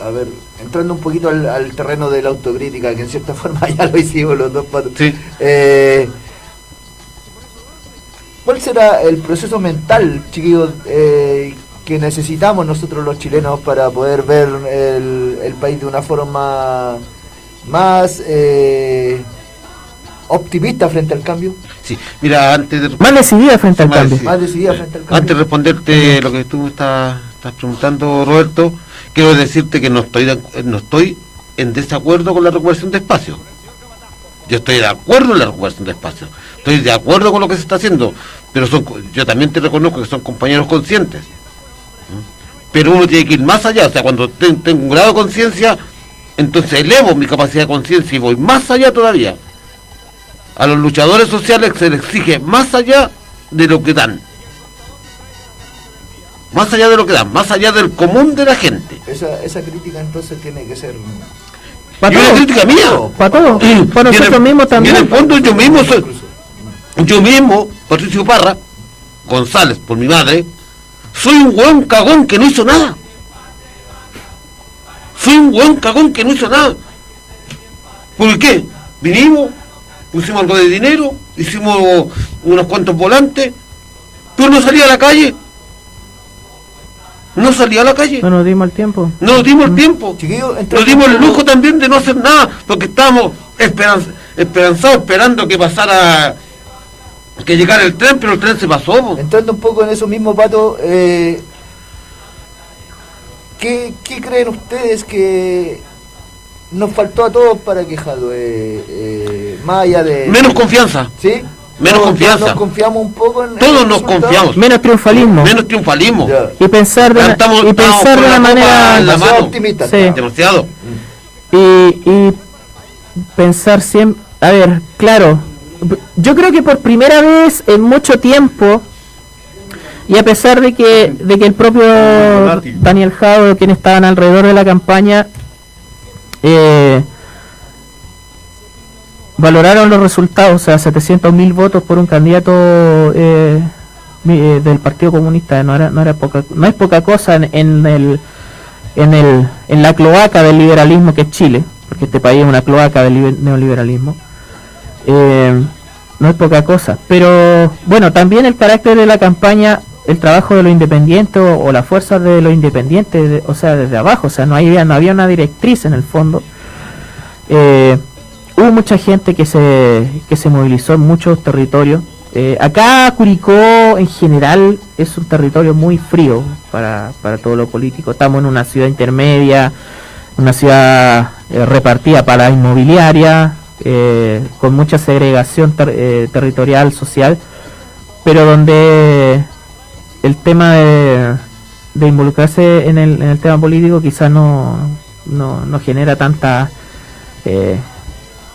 a ver, entrando un poquito al, al, terreno de la autocrítica, que en cierta forma ya lo hicimos los dos patos. Sí. Eh, ¿Cuál será el proceso mental, chiquillos, eh, que necesitamos nosotros los chilenos para poder ver el, el país de una forma más eh, optimista frente al cambio? Sí, mira, antes de... Más decidida frente al cambio. Más decidida frente al cambio. Antes de responderte lo que tú estás, estás preguntando, Roberto, quiero decirte que no estoy, de, no estoy en desacuerdo con la recuperación de espacio. Yo estoy de acuerdo en la recuperación de espacios, estoy de acuerdo con lo que se está haciendo, pero son, yo también te reconozco que son compañeros conscientes. ¿Mm? Pero uno tiene que ir más allá, o sea, cuando ten- tengo un grado de conciencia, entonces elevo mi capacidad de conciencia y voy más allá todavía. A los luchadores sociales se les exige más allá de lo que dan. Más allá de lo que dan, más allá del común de la gente. Esa, esa crítica entonces tiene que ser... Para Y una todo, crítica mía. para todo, Y- para nosotros el- mismos y en el también. fondo yo mismo soy, yo mismo, Patricio Parra, González, por mi madre, soy un hueón cagón que no hizo nada. Soy un hueón cagón que no hizo nada. ¿Por qué? Vinimos, pusimos algo de dinero, hicimos unos cuantos volantes, pero no salía a la calle. No salía a la calle. No nos dimos el tiempo. No nos dimos el tiempo. Chiquillo, entonces- Nos dimos el lujo también de no hacer nada, porque estábamos esperanz- esperanzados esperando que pasara, que llegara el tren, pero el tren se pasó. po. Entrando un poco en eso mismo, Pato, eh, ¿qué, qué creen ustedes que nos faltó a todos para que Jadwe, eh, más allá de... Menos confianza, ¿Sí? menos Nos- confianza. Nos confiamos un poco en... todos nos resultado. confiamos, Menos triunfalismo. menos triunfalismo. Ya. Y pensar de, Estamos- y pensar de la una manera... Demasiado optimista. Sí. Demasiado. y, y pensar siempre, a ver, claro, yo creo que por primera vez en mucho tiempo, y a pesar de que, de que el propio Daniel Jado, quienes estaban alrededor de la campaña, eh, valoraron los resultados, o sea, 700 mil votos por un candidato eh, eh, del Partido Comunista, no era, no es poca cosa en, el en el en la cloaca del liberalismo que es Chile, porque este país es una cloaca del liber- neoliberalismo. No es poca cosa, pero bueno, también el carácter de la campaña, el trabajo de los independientes o, o la fuerza de los independientes, de- o sea, desde abajo, o sea, no había, no había una directriz en el fondo. Eh, hubo mucha gente que se, que se movilizó en muchos territorios. Eh, acá Curicó en general es un territorio muy frío para, para todo lo político. Estamos en una ciudad intermedia, una ciudad eh, repartida para inmobiliaria, con mucha segregación ter- territorial, social, pero donde el tema de, involucrarse en el, en el tema político quizás no, no, no genera tanta eh,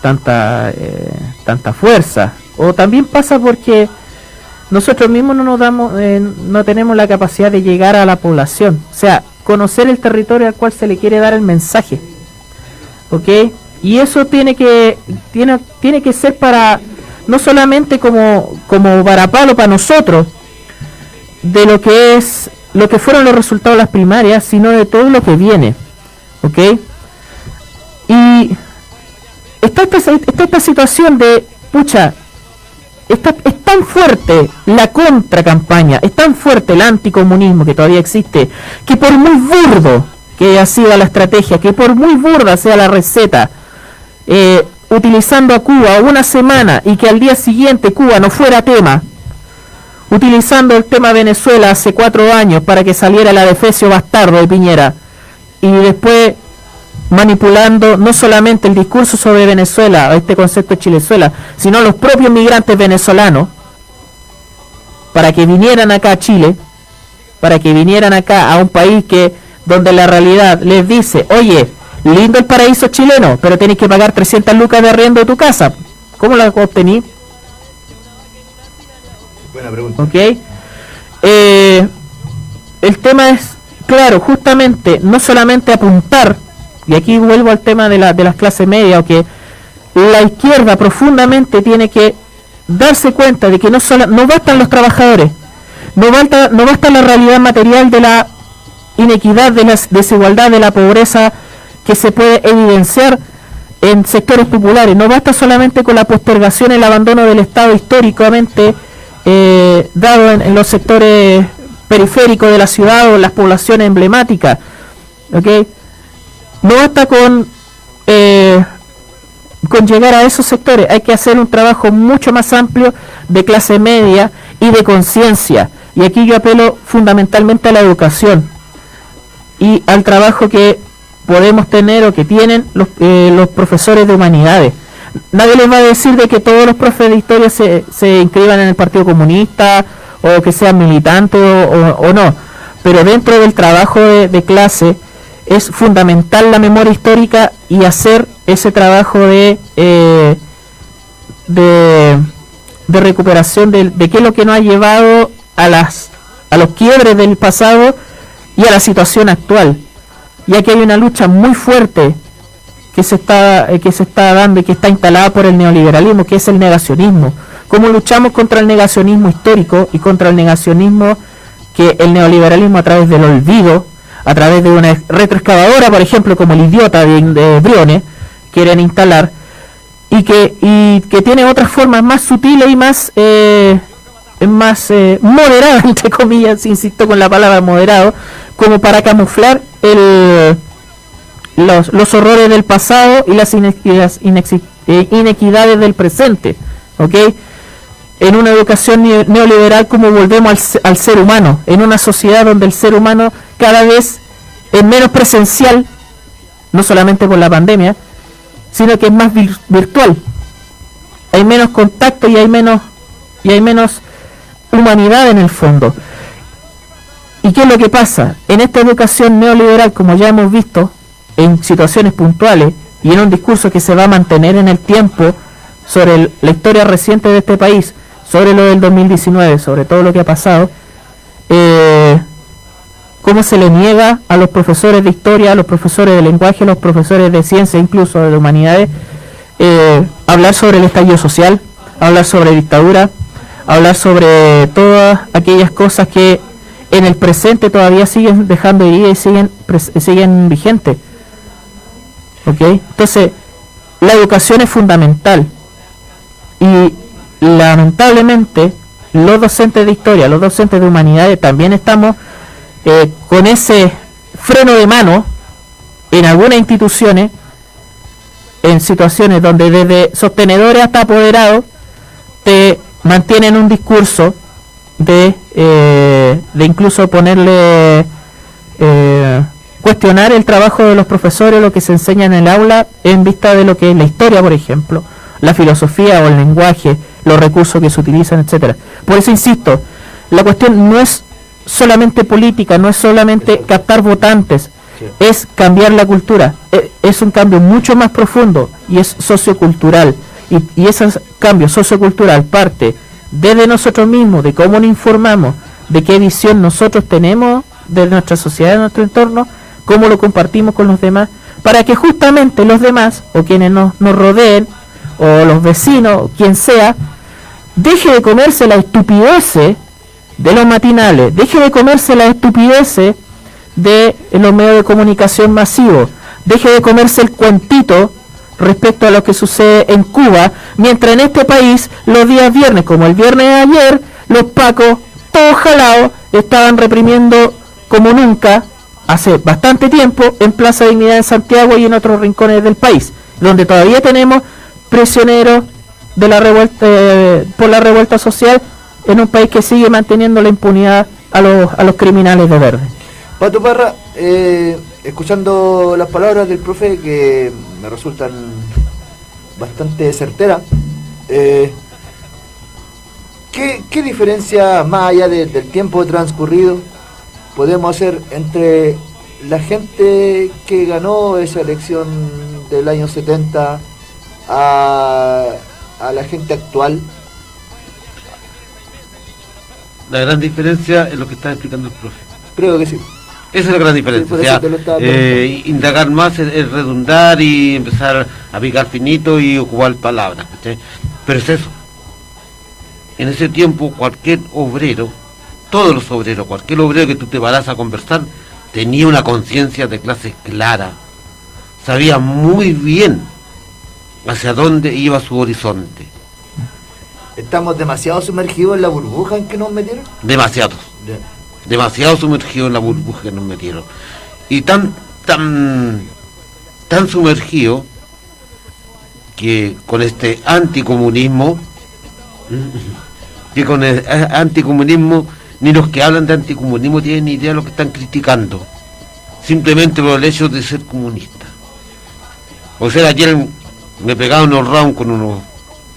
tanta eh, tanta fuerza o también pasa porque nosotros mismos no nos damos eh, no tenemos la capacidad de llegar a la población o sea conocer el territorio al cual se le quiere dar el mensaje ¿ok? y eso tiene que tiene tiene que ser para no solamente como como varapalo para nosotros de lo que es lo que fueron los resultados de las primarias sino de todo lo que viene ¿ok? y está esta, está esta situación de, pucha, está, es tan fuerte la contracampaña, es tan fuerte el anticomunismo que todavía existe, que por muy burdo que haya sido la estrategia, que por muy burda sea la receta, eh, utilizando a Cuba una semana y que al día siguiente Cuba no fuera tema, utilizando el tema Venezuela hace cuatro años para que saliera la defecio bastardo de Piñera, y después manipulando no solamente el discurso sobre Venezuela, este concepto de Chilezuela, sino los propios migrantes venezolanos, para que vinieran acá a Chile, para que vinieran acá a un país que donde la realidad les dice, oye, lindo el paraíso chileno, pero tenés que pagar 300 lucas de arriendo de tu casa. ¿Cómo la obtení? Buena pregunta. ¿Ok? Eh, el tema es, claro, justamente, no solamente apuntar, y aquí vuelvo al tema de, la, de las clases medias, o que la izquierda profundamente tiene que darse cuenta de que no, solo, no bastan los trabajadores, no basta, no basta la realidad material de la inequidad, de la desigualdad, de la pobreza que se puede evidenciar en sectores populares. No basta solamente con la postergación, el abandono del Estado históricamente eh, dado en, los sectores periféricos de la ciudad o las poblaciones emblemáticas. ¿ok? No basta con, eh, con llegar a esos sectores, hay que hacer un trabajo mucho más amplio de clase media y de conciencia. Y aquí yo apelo fundamentalmente a la educación y al trabajo que podemos tener o que tienen los, eh, los profesores de humanidades. Nadie les va a decir de que todos los profes de historia se, se inscriban en el Partido Comunista o que sean militantes o, o- no, pero dentro del trabajo de, de clase es fundamental la memoria histórica y hacer ese trabajo de, eh, de, de recuperación de, de qué es lo que nos ha llevado a, las, a los quiebres del pasado y a la situación actual, ya que hay una lucha muy fuerte que se está eh, que se está dando y que está instalada por el neoliberalismo, que es el negacionismo. Cómo luchamos contra el negacionismo histórico y contra el negacionismo que el neoliberalismo a través del olvido, a través de una retroexcavadora, por ejemplo, como el idiota de, de Briones, quieren instalar y que y que tiene otras formas más sutiles y más eh, más eh, moderadas entre comillas, insisto con la palabra moderado, como para camuflar el los, los horrores del pasado y las eh, inequidades del presente, ¿ok? En una educación neo- neoliberal como volvemos al, se- al ser humano, en una sociedad donde el ser humano cada vez es menos presencial, no solamente por la pandemia, sino que es más vir- virtual. Hay menos contacto y hay menos y hay menos humanidad en el fondo. ¿Y qué es lo que pasa? En esta educación neoliberal, como ya hemos visto, en situaciones puntuales y en un discurso que se va a mantener en el tiempo sobre la historia reciente de este país, sobre lo del 2019, sobre todo lo que ha pasado, eh, cómo se le niega a los profesores de historia, a los profesores de lenguaje, a los profesores de ciencia, incluso de humanidades, eh, hablar sobre el estallido social, hablar sobre dictadura, hablar sobre todas aquellas cosas que en el presente todavía siguen dejando heridas y siguen, siguen vigentes. ¿Ok? Entonces, la educación es fundamental. Y lamentablemente, los docentes de historia, los docentes de humanidades, también estamos eh, con ese freno de mano en algunas instituciones, en situaciones donde desde sostenedores hasta apoderados, te mantienen un discurso de, eh, de incluso ponerle eh, cuestionar el trabajo de los profesores, lo que se enseña en el aula, en vista de lo que es la historia, por ejemplo, la filosofía o el lenguaje, los recursos que se utilizan, etcétera. Por eso insisto, la cuestión no es solamente política, no es solamente captar votantes, es cambiar la cultura. E- Es un cambio mucho más profundo y es sociocultural. Y, y ese cambio sociocultural parte desde nosotros mismos, de cómo nos informamos, de qué visión nosotros tenemos de nuestra sociedad, de nuestro entorno, cómo lo compartimos con los demás, para que justamente los demás, o quienes nos, nos rodeen, o los vecinos, o quien sea, deje de comerse la estupideces de los matinales, deje de comerse la estupideces de los medios de comunicación masivos, deje de comerse el cuentito respecto a lo que sucede en Cuba, mientras en este país los días viernes, como el viernes de ayer, los pacos, todos jalados, estaban reprimiendo como nunca, hace bastante tiempo, en Plaza Dignidad en Santiago y en otros rincones del país, donde todavía tenemos prisioneros de la revuelta eh, por la revuelta social en un país que sigue manteniendo la impunidad a los, a los criminales de verde. Pato Parra, eh, escuchando las palabras del profe que me resultan bastante certeras, eh, ¿qué, qué diferencia, más allá de- del tiempo transcurrido, podemos hacer entre la gente que ganó esa elección del año 70 a, a la gente actual? La gran diferencia es lo que está explicando el profe. Creo que sí. Esa es la gran diferencia. o sea, estaba eh, indagar más es, es redundar y empezar a picar finito y ocupar palabras. Pero es eso. En ese tiempo cualquier obrero, todos los obreros, cualquier obrero que tú te paras a conversar, tenía una conciencia de clase clara. Sabía muy bien hacia dónde iba su horizonte. ¿Estamos demasiado sumergidos en la burbuja en que nos metieron? Demasiados. Demasiado sumergido en la burbuja que nos metieron. Y tan, tan, tan sumergido que con este anticomunismo, que con el eh, anticomunismo, ni los que hablan de anticomunismo tienen ni idea de lo que están criticando. Simplemente por el hecho de ser comunista. O sea, quieren me pegaba unos rounds con unos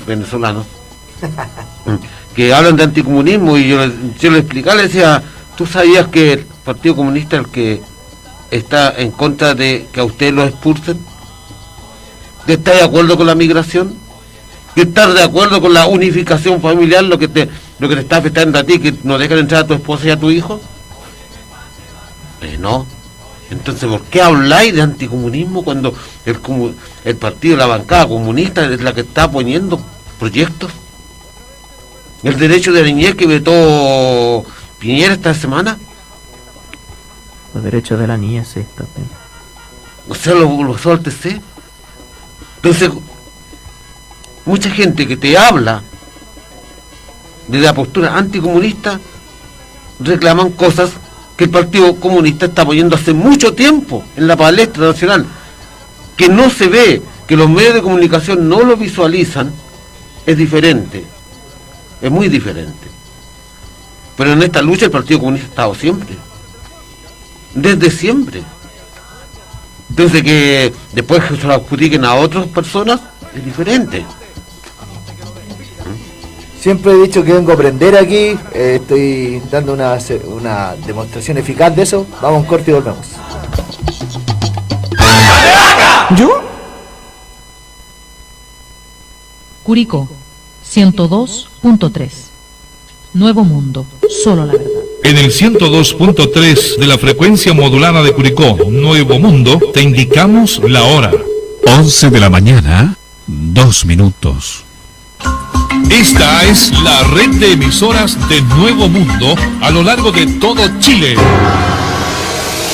venezolanos que hablan de anticomunismo y yo, yo le explicaba, le decía, ¿tú sabías que el Partido Comunista es el que está en contra de que a usted lo expulsen? ¿Que está de acuerdo con la migración? ¿Que está de acuerdo con la unificación familiar, lo que te, lo que te está afectando a ti, que no dejan entrar a tu esposa y a tu hijo? Eh, no. Entonces, ¿por qué habláis de anticomunismo cuando el, el partido, la bancada comunista es la que está poniendo proyectos? El derecho de la niñez que vetó Piñera esta semana, Los derechos de la niña, sí, también. o sea, lo, lo TC. Entonces, mucha gente que te habla de la postura anticomunista reclaman cosas que el Partido Comunista está poniendo hace mucho tiempo en la palestra nacional, que no se ve, que los medios de comunicación no lo visualizan, es diferente, es muy diferente. Pero en esta lucha el Partido Comunista ha estado siempre, desde siempre. Entonces que después se lo adjudiquen a otras personas es diferente. Siempre he dicho que vengo a aprender aquí, eh, estoy dando una, una demostración eficaz de eso. Vamos a un corte y volvemos. ¿Yo? Curicó 102.3. Nuevo Mundo, solo la verdad. En el 102.3 de la frecuencia modulada de Curicó, Nuevo Mundo, te indicamos la hora. 11 de la mañana, dos minutos. Esta es la red de emisoras de Nuevo Mundo a lo largo de todo Chile.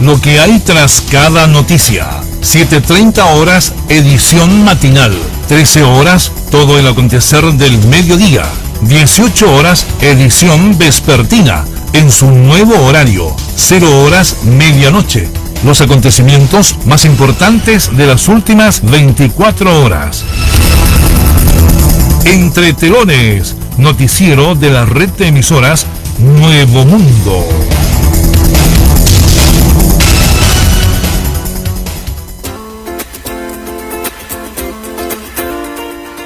lo que hay tras cada noticia. 7.30 horas, edición matinal. 13 horas, todo el acontecer del mediodía. 18 horas, edición vespertina, en su nuevo horario. 0 horas, medianoche. Los acontecimientos más importantes de las últimas 24 horas. Entre telones, noticiero de la red de emisoras Nuevo Mundo.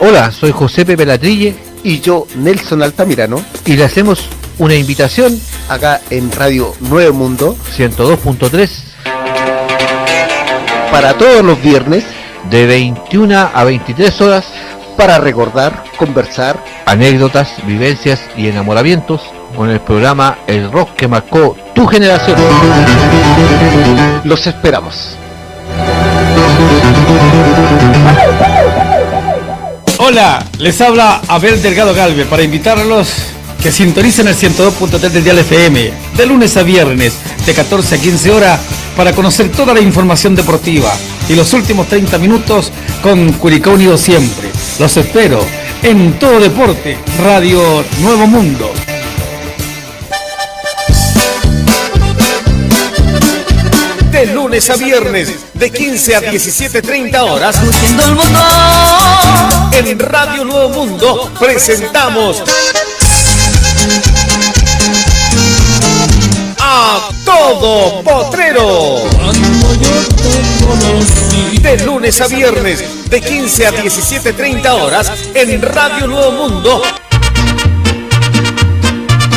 Hola, soy José Pepe Latrille y yo Nelson Altamirano. Y le hacemos una invitación acá en Radio Nuevo Mundo. 102.3 para todos los viernes. De 21 a 23 horas. Para recordar, conversar, anécdotas, vivencias y enamoramientos. Con el programa El Rock que marcó tu generación. Los esperamos. Hola, les habla Abel Delgado Galvez para invitarlos que sintonicen el 102.3 del Dial FM de lunes a viernes de 14 a 15 horas para conocer toda la información deportiva y los últimos 30 minutos con Curicó Unido siempre. Los espero en Todo Deporte, Radio Nuevo Mundo. Lunes a viernes, de 15 a 17.30 horas, en Radio Nuevo Mundo presentamos a Todo Potrero. De lunes a viernes, de 15 a 17.30 horas, en Radio Nuevo Mundo,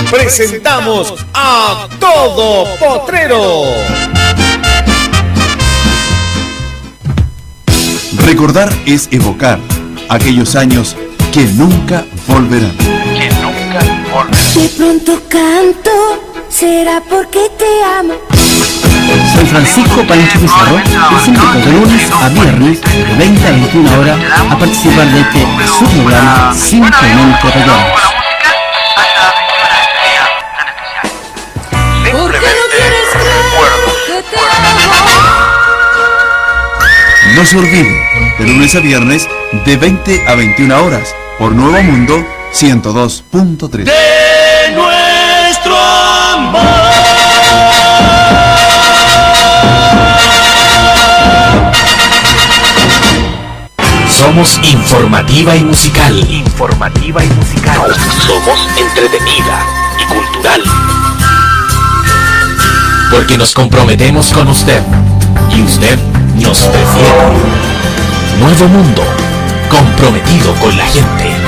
presentamos a Todo Potrero. Recordar es evocar aquellos años que nunca volverán. De pronto canto, será porque te amo. Soy Francisco Pancho Pizarro y invito de lunes a viernes de 20 a 21 horas a participar de este su programa Simplemente Rayado. No se olvide, de lunes a viernes de 20 a 21 horas por Nuevo Mundo 102.3. De nuestro amor. Somos informativa y musical. Informativa y musical. Somos entretenida y cultural. Porque nos comprometemos con usted y usted nos prefiere. Nuevo Mundo, comprometido con la gente.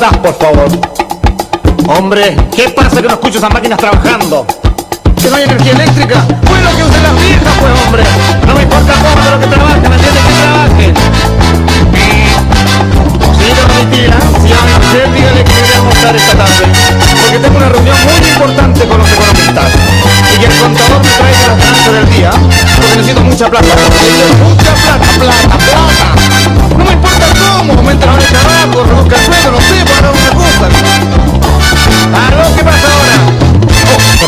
El por favor. Hombre, ¿qué pasa que no escucho esas máquinas trabajando? ¿Que no hay energía eléctrica? Pues lo que usen las viejas, pues, hombre. No me importa cómo, pero que trabajen, ¿me entiendes? Que trabajen. Señora Mentira, si llama a usted, dígale que quería almorzar esta tarde. Porque tengo una reunión muy importante con los economistas. Y que el contador me traiga las ganancias del día. Porque necesito mucha plata. Mucha plata, plata, plata. No me importa cómo, aumenta la hora de trabajo, reduzca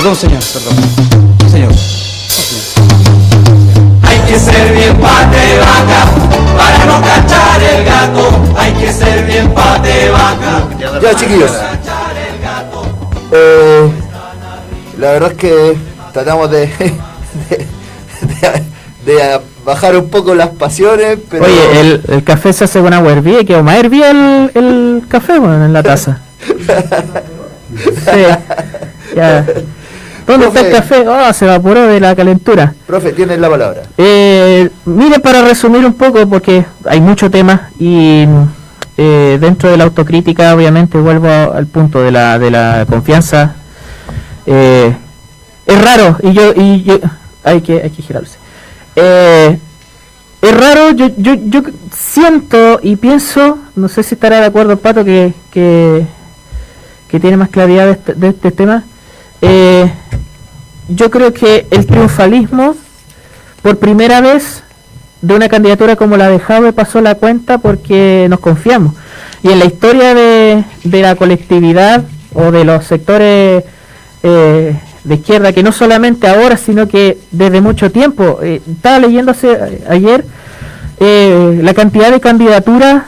perdón, señor, perdón. Señor. Hay que ser bien pate vaca para no cachar el gato. Hay que ser bien pate vaca. Ya chiquillos, Eh, la verdad es que tratamos de, de, de bajar un poco las pasiones, pero... Oye, el, el café se hace con agua hervida y quedó más hervida el, el café bueno, en la taza. Sí, ya. ¿Dónde está el café? Oh, se evaporó de la calentura. Profe, tienes la palabra. Eh, mire, para resumir un poco, porque hay mucho tema y eh, dentro de la autocrítica, obviamente, vuelvo al punto de la, de la confianza. Eh, es raro y yo, y yo hay que, hay que girarse. Eh, es raro, yo, yo, yo siento y pienso, no sé si estará de acuerdo el pato que, que, que tiene más claridad de este, de este tema. Eh, yo creo que el triunfalismo, por primera vez, de una candidatura como la de Jave pasó la cuenta porque nos confiamos. Y en la historia de, la colectividad o de los sectores eh, de izquierda, que no solamente ahora, sino que desde mucho tiempo, eh, estaba leyendo hace- ayer eh, la cantidad de candidaturas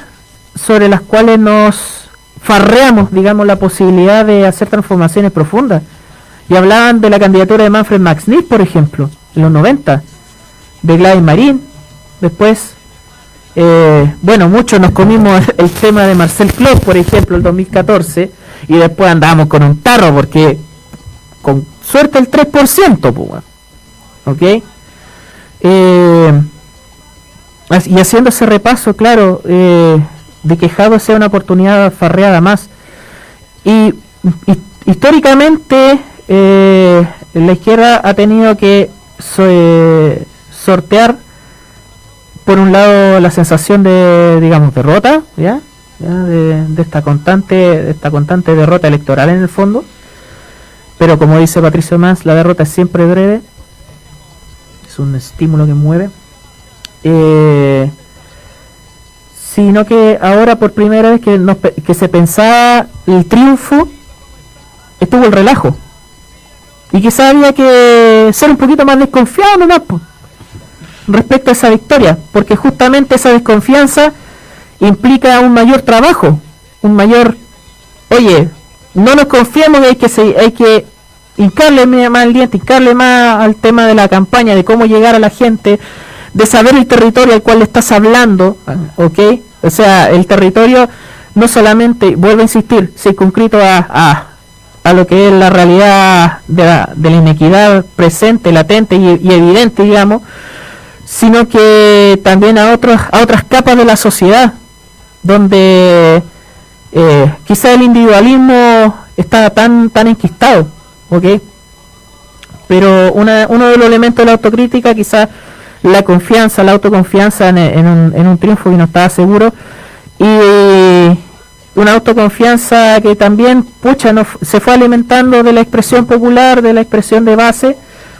sobre las cuales nos farreamos, digamos, la posibilidad de hacer transformaciones profundas. Y hablaban de la candidatura de Manfred Max por ejemplo, en los 90, de Gladys Marín, después, eh, bueno, muchos nos comimos el tema de Marcel Clos, por ejemplo, el 2014, y después andábamos con un tarro, porque con suerte el 3%, pues. ¿ok? Eh, y haciendo ese repaso, claro, eh, de que Jado sea una oportunidad farreada más. Y, hi- históricamente eh, la izquierda ha tenido que so- eh, sortear por un lado la sensación de digamos derrota ya. De, esta constante de esta constante derrota electoral en el fondo. Pero como dice Patricio Mans la derrota es siempre breve. Es un estímulo que mueve. Eh, sino que ahora por primera vez que, nos que se pensaba el triunfo estuvo el relajo y quizá había que ser un poquito más desconfiado nomás respecto a esa victoria porque justamente esa desconfianza implica un mayor trabajo un mayor oye no nos confiemos hay que se- hay que hincarle más el diente hincarle más al tema de la campaña de cómo llegar a la gente de saber el territorio al cual estás hablando, ¿ok? O sea, el territorio no solamente, vuelvo a insistir, circunscrito a, a, a lo que es la realidad de la, de la inequidad presente, latente y, evidente, digamos, sino que también a, otros, a otras capas de la sociedad, donde eh, quizá el individualismo está tan, tan enquistado, ¿ok? Pero uno de los elementos de la autocrítica quizás la confianza, la autoconfianza en, en un, en un triunfo que no estaba seguro y una autoconfianza que también se fue alimentando de la expresión popular, de la expresión de base,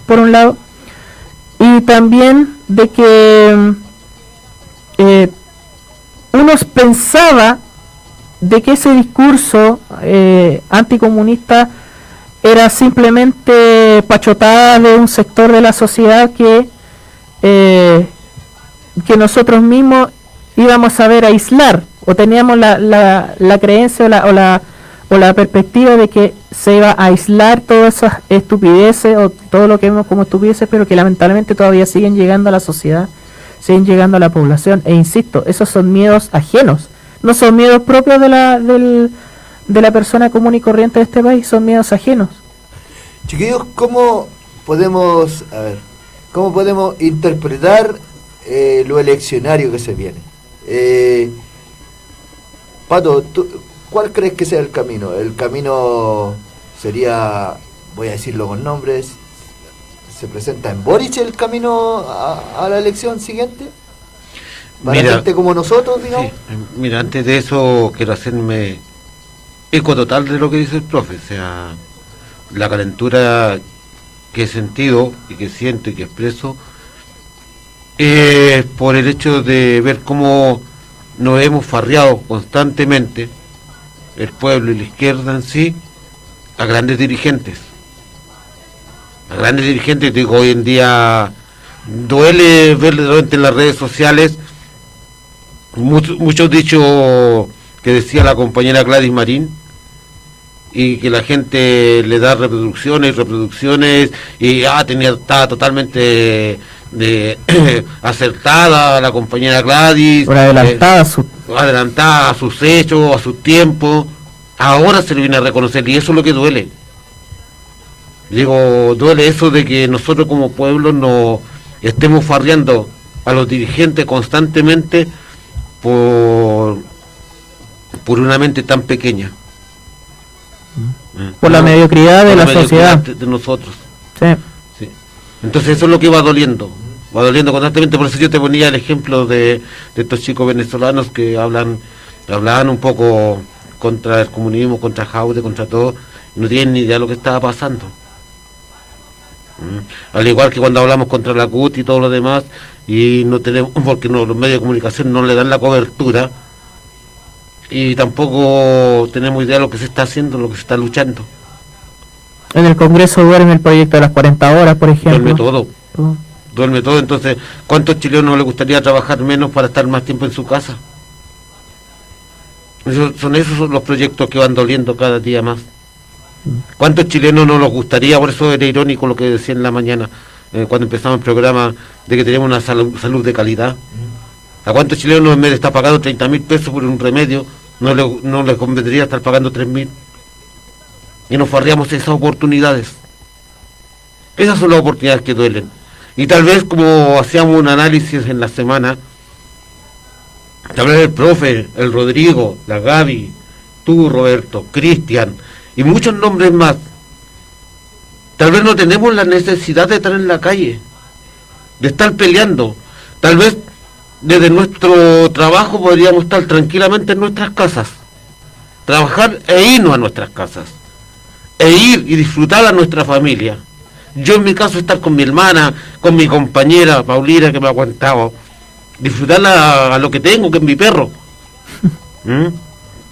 por un lado, y también de que eh, uno pensaba de que ese discurso eh, anticomunista era simplemente pachotada de un sector de la sociedad que eh, que nosotros mismos íbamos a ver aislar o teníamos la, la, la creencia o la, o, la, o la perspectiva de que se iba a aislar todas esas estupideces o todo lo que vemos como estupideces pero que lamentablemente todavía siguen llegando a la sociedad siguen llegando a la población. E insisto esos son miedos ajenos. No son miedos propios de la del, de la persona común y corriente de este país son miedos ajenos. Chiquillos, ¿cómo podemos, a ver, cómo podemos interpretar eh, lo eleccionario que se viene? Eh, Pato, ¿tú- ¿cuál crees que sea el camino? ¿El camino sería, voy a decirlo con nombres, se presenta en Boric el camino a, a la elección siguiente? ¿Para Mira, gente como nosotros, digamos? Mira, antes de eso quiero hacerme eco total de lo que dice el profe, o sea, la calentura que he sentido y que siento y que expreso es por el hecho de ver cómo nos hemos farreado constantemente, el pueblo y la izquierda en sí, a grandes dirigentes. A grandes dirigentes, digo, hoy en día duele ver en las redes sociales muchos, muchos dichos que decía la compañera Gladys Marín, y que la gente le da reproducciones reproducciones y ah, tenía, estaba totalmente de, acertada la compañera Gladys. Por adelantada su- adelantada a sus hechos, a sus tiempos. Ahora se le viene a reconocer y eso es lo que duele. Digo, duele eso de que nosotros como pueblo nos estemos farreando a los dirigentes constantemente por, por una mente tan pequeña. Por la mediocridad de Por la mediocridad sociedad. de- nosotros. Sí. Entonces eso es lo que va doliendo, va doliendo constantemente, por eso yo te ponía el ejemplo de, de estos chicos venezolanos que hablan, hablaban un poco contra el comunismo, contra Jaude, contra todo, y no tienen ni idea de lo que estaba pasando. Mm. Al igual que cuando hablamos contra la CUT y todo lo demás, y no tenemos, porque no, los medios de comunicación no le dan la cobertura, y tampoco tenemos idea de lo que se está haciendo, lo que se está luchando. En el Congreso duerme el proyecto de las 40 horas, por ejemplo. Duerme todo. Todo. Duerme todo, entonces, ¿cuántos chilenos les gustaría trabajar menos para estar más tiempo en su casa? Eso- son esos los proyectos que van doliendo cada día más. ¿Cuántos chilenos no nos gustaría, por eso era irónico lo que decía en la mañana, eh, cuando empezamos el programa, de que tenemos una salud, salud de calidad? ¿A cuántos chilenos de estar pagando 30 mil pesos por un remedio, no, le, no les convendría estar pagando 3 mil? Y nos farreamos esas oportunidades. Esas son las oportunidades que duelen. Y tal vez como hacíamos un análisis en la semana, tal vez el profe, el Rodrigo, la Gaby, tú Roberto, Cristian y muchos nombres más, tal vez no tenemos la necesidad de estar en la calle, de estar peleando. Tal vez desde nuestro trabajo podríamos estar tranquilamente en nuestras casas, trabajar e irnos a nuestras casas, e ir y disfrutar a nuestra familia. Yo en mi caso estar con mi hermana, con mi compañera Paulina que me ha aguantado, disfrutar a, lo que tengo, que es mi perro. ¿Mm?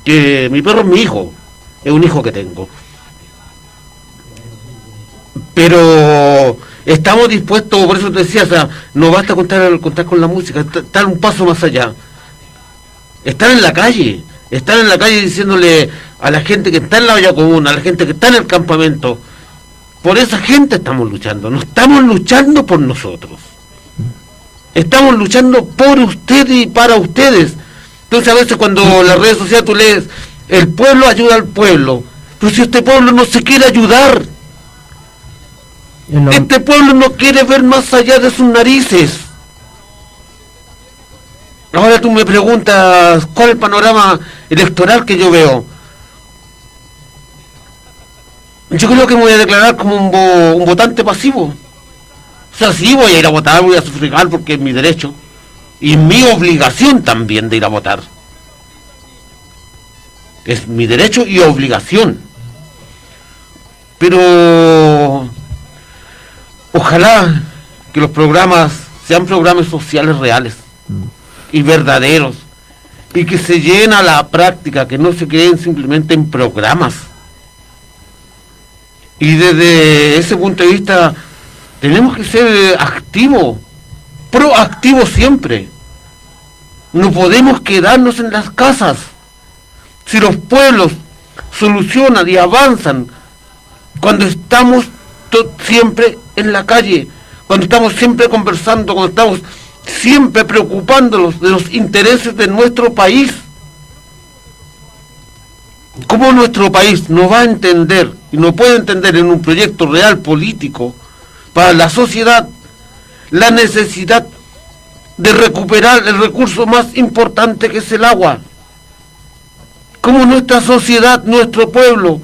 Que mi perro es mi hijo, es un hijo que tengo. Pero estamos dispuestos, por eso te decía, o sea, no basta contar, contar con la música, est- estar un paso más allá. Estar en la calle, estar en la calle diciéndole a la gente que está en la olla común, a la gente que está en el campamento, por esa gente estamos luchando, no estamos luchando por nosotros. Estamos luchando por ustedes y para ustedes. Entonces a veces cuando en las redes sociales tú lees, el pueblo ayuda al pueblo, pero si este pueblo no se quiere ayudar, lo- este pueblo no quiere ver más allá de sus narices. Ahora tú me preguntas, ¿cuál es el panorama electoral que yo veo? Yo creo que me voy a declarar como un, vo- un votante pasivo. O sea, sí voy a ir a votar, voy a sufrigar porque es mi derecho. Y mi obligación también de ir a votar. Es mi derecho y obligación. Pero ojalá que los programas sean programas sociales reales y verdaderos y que se llenen a la práctica, que no se queden simplemente en programas. Y desde ese punto de vista tenemos que ser activos, proactivos siempre. No podemos quedarnos en las casas. Si los pueblos solucionan y avanzan cuando estamos siempre en la calle, cuando estamos siempre conversando, cuando estamos siempre preocupándonos de los intereses de nuestro país. ¿Cómo nuestro país no va a entender y no puede entender en un proyecto real político para la sociedad la necesidad de recuperar el recurso más importante que es el agua? ¿Cómo nuestra sociedad, nuestro pueblo,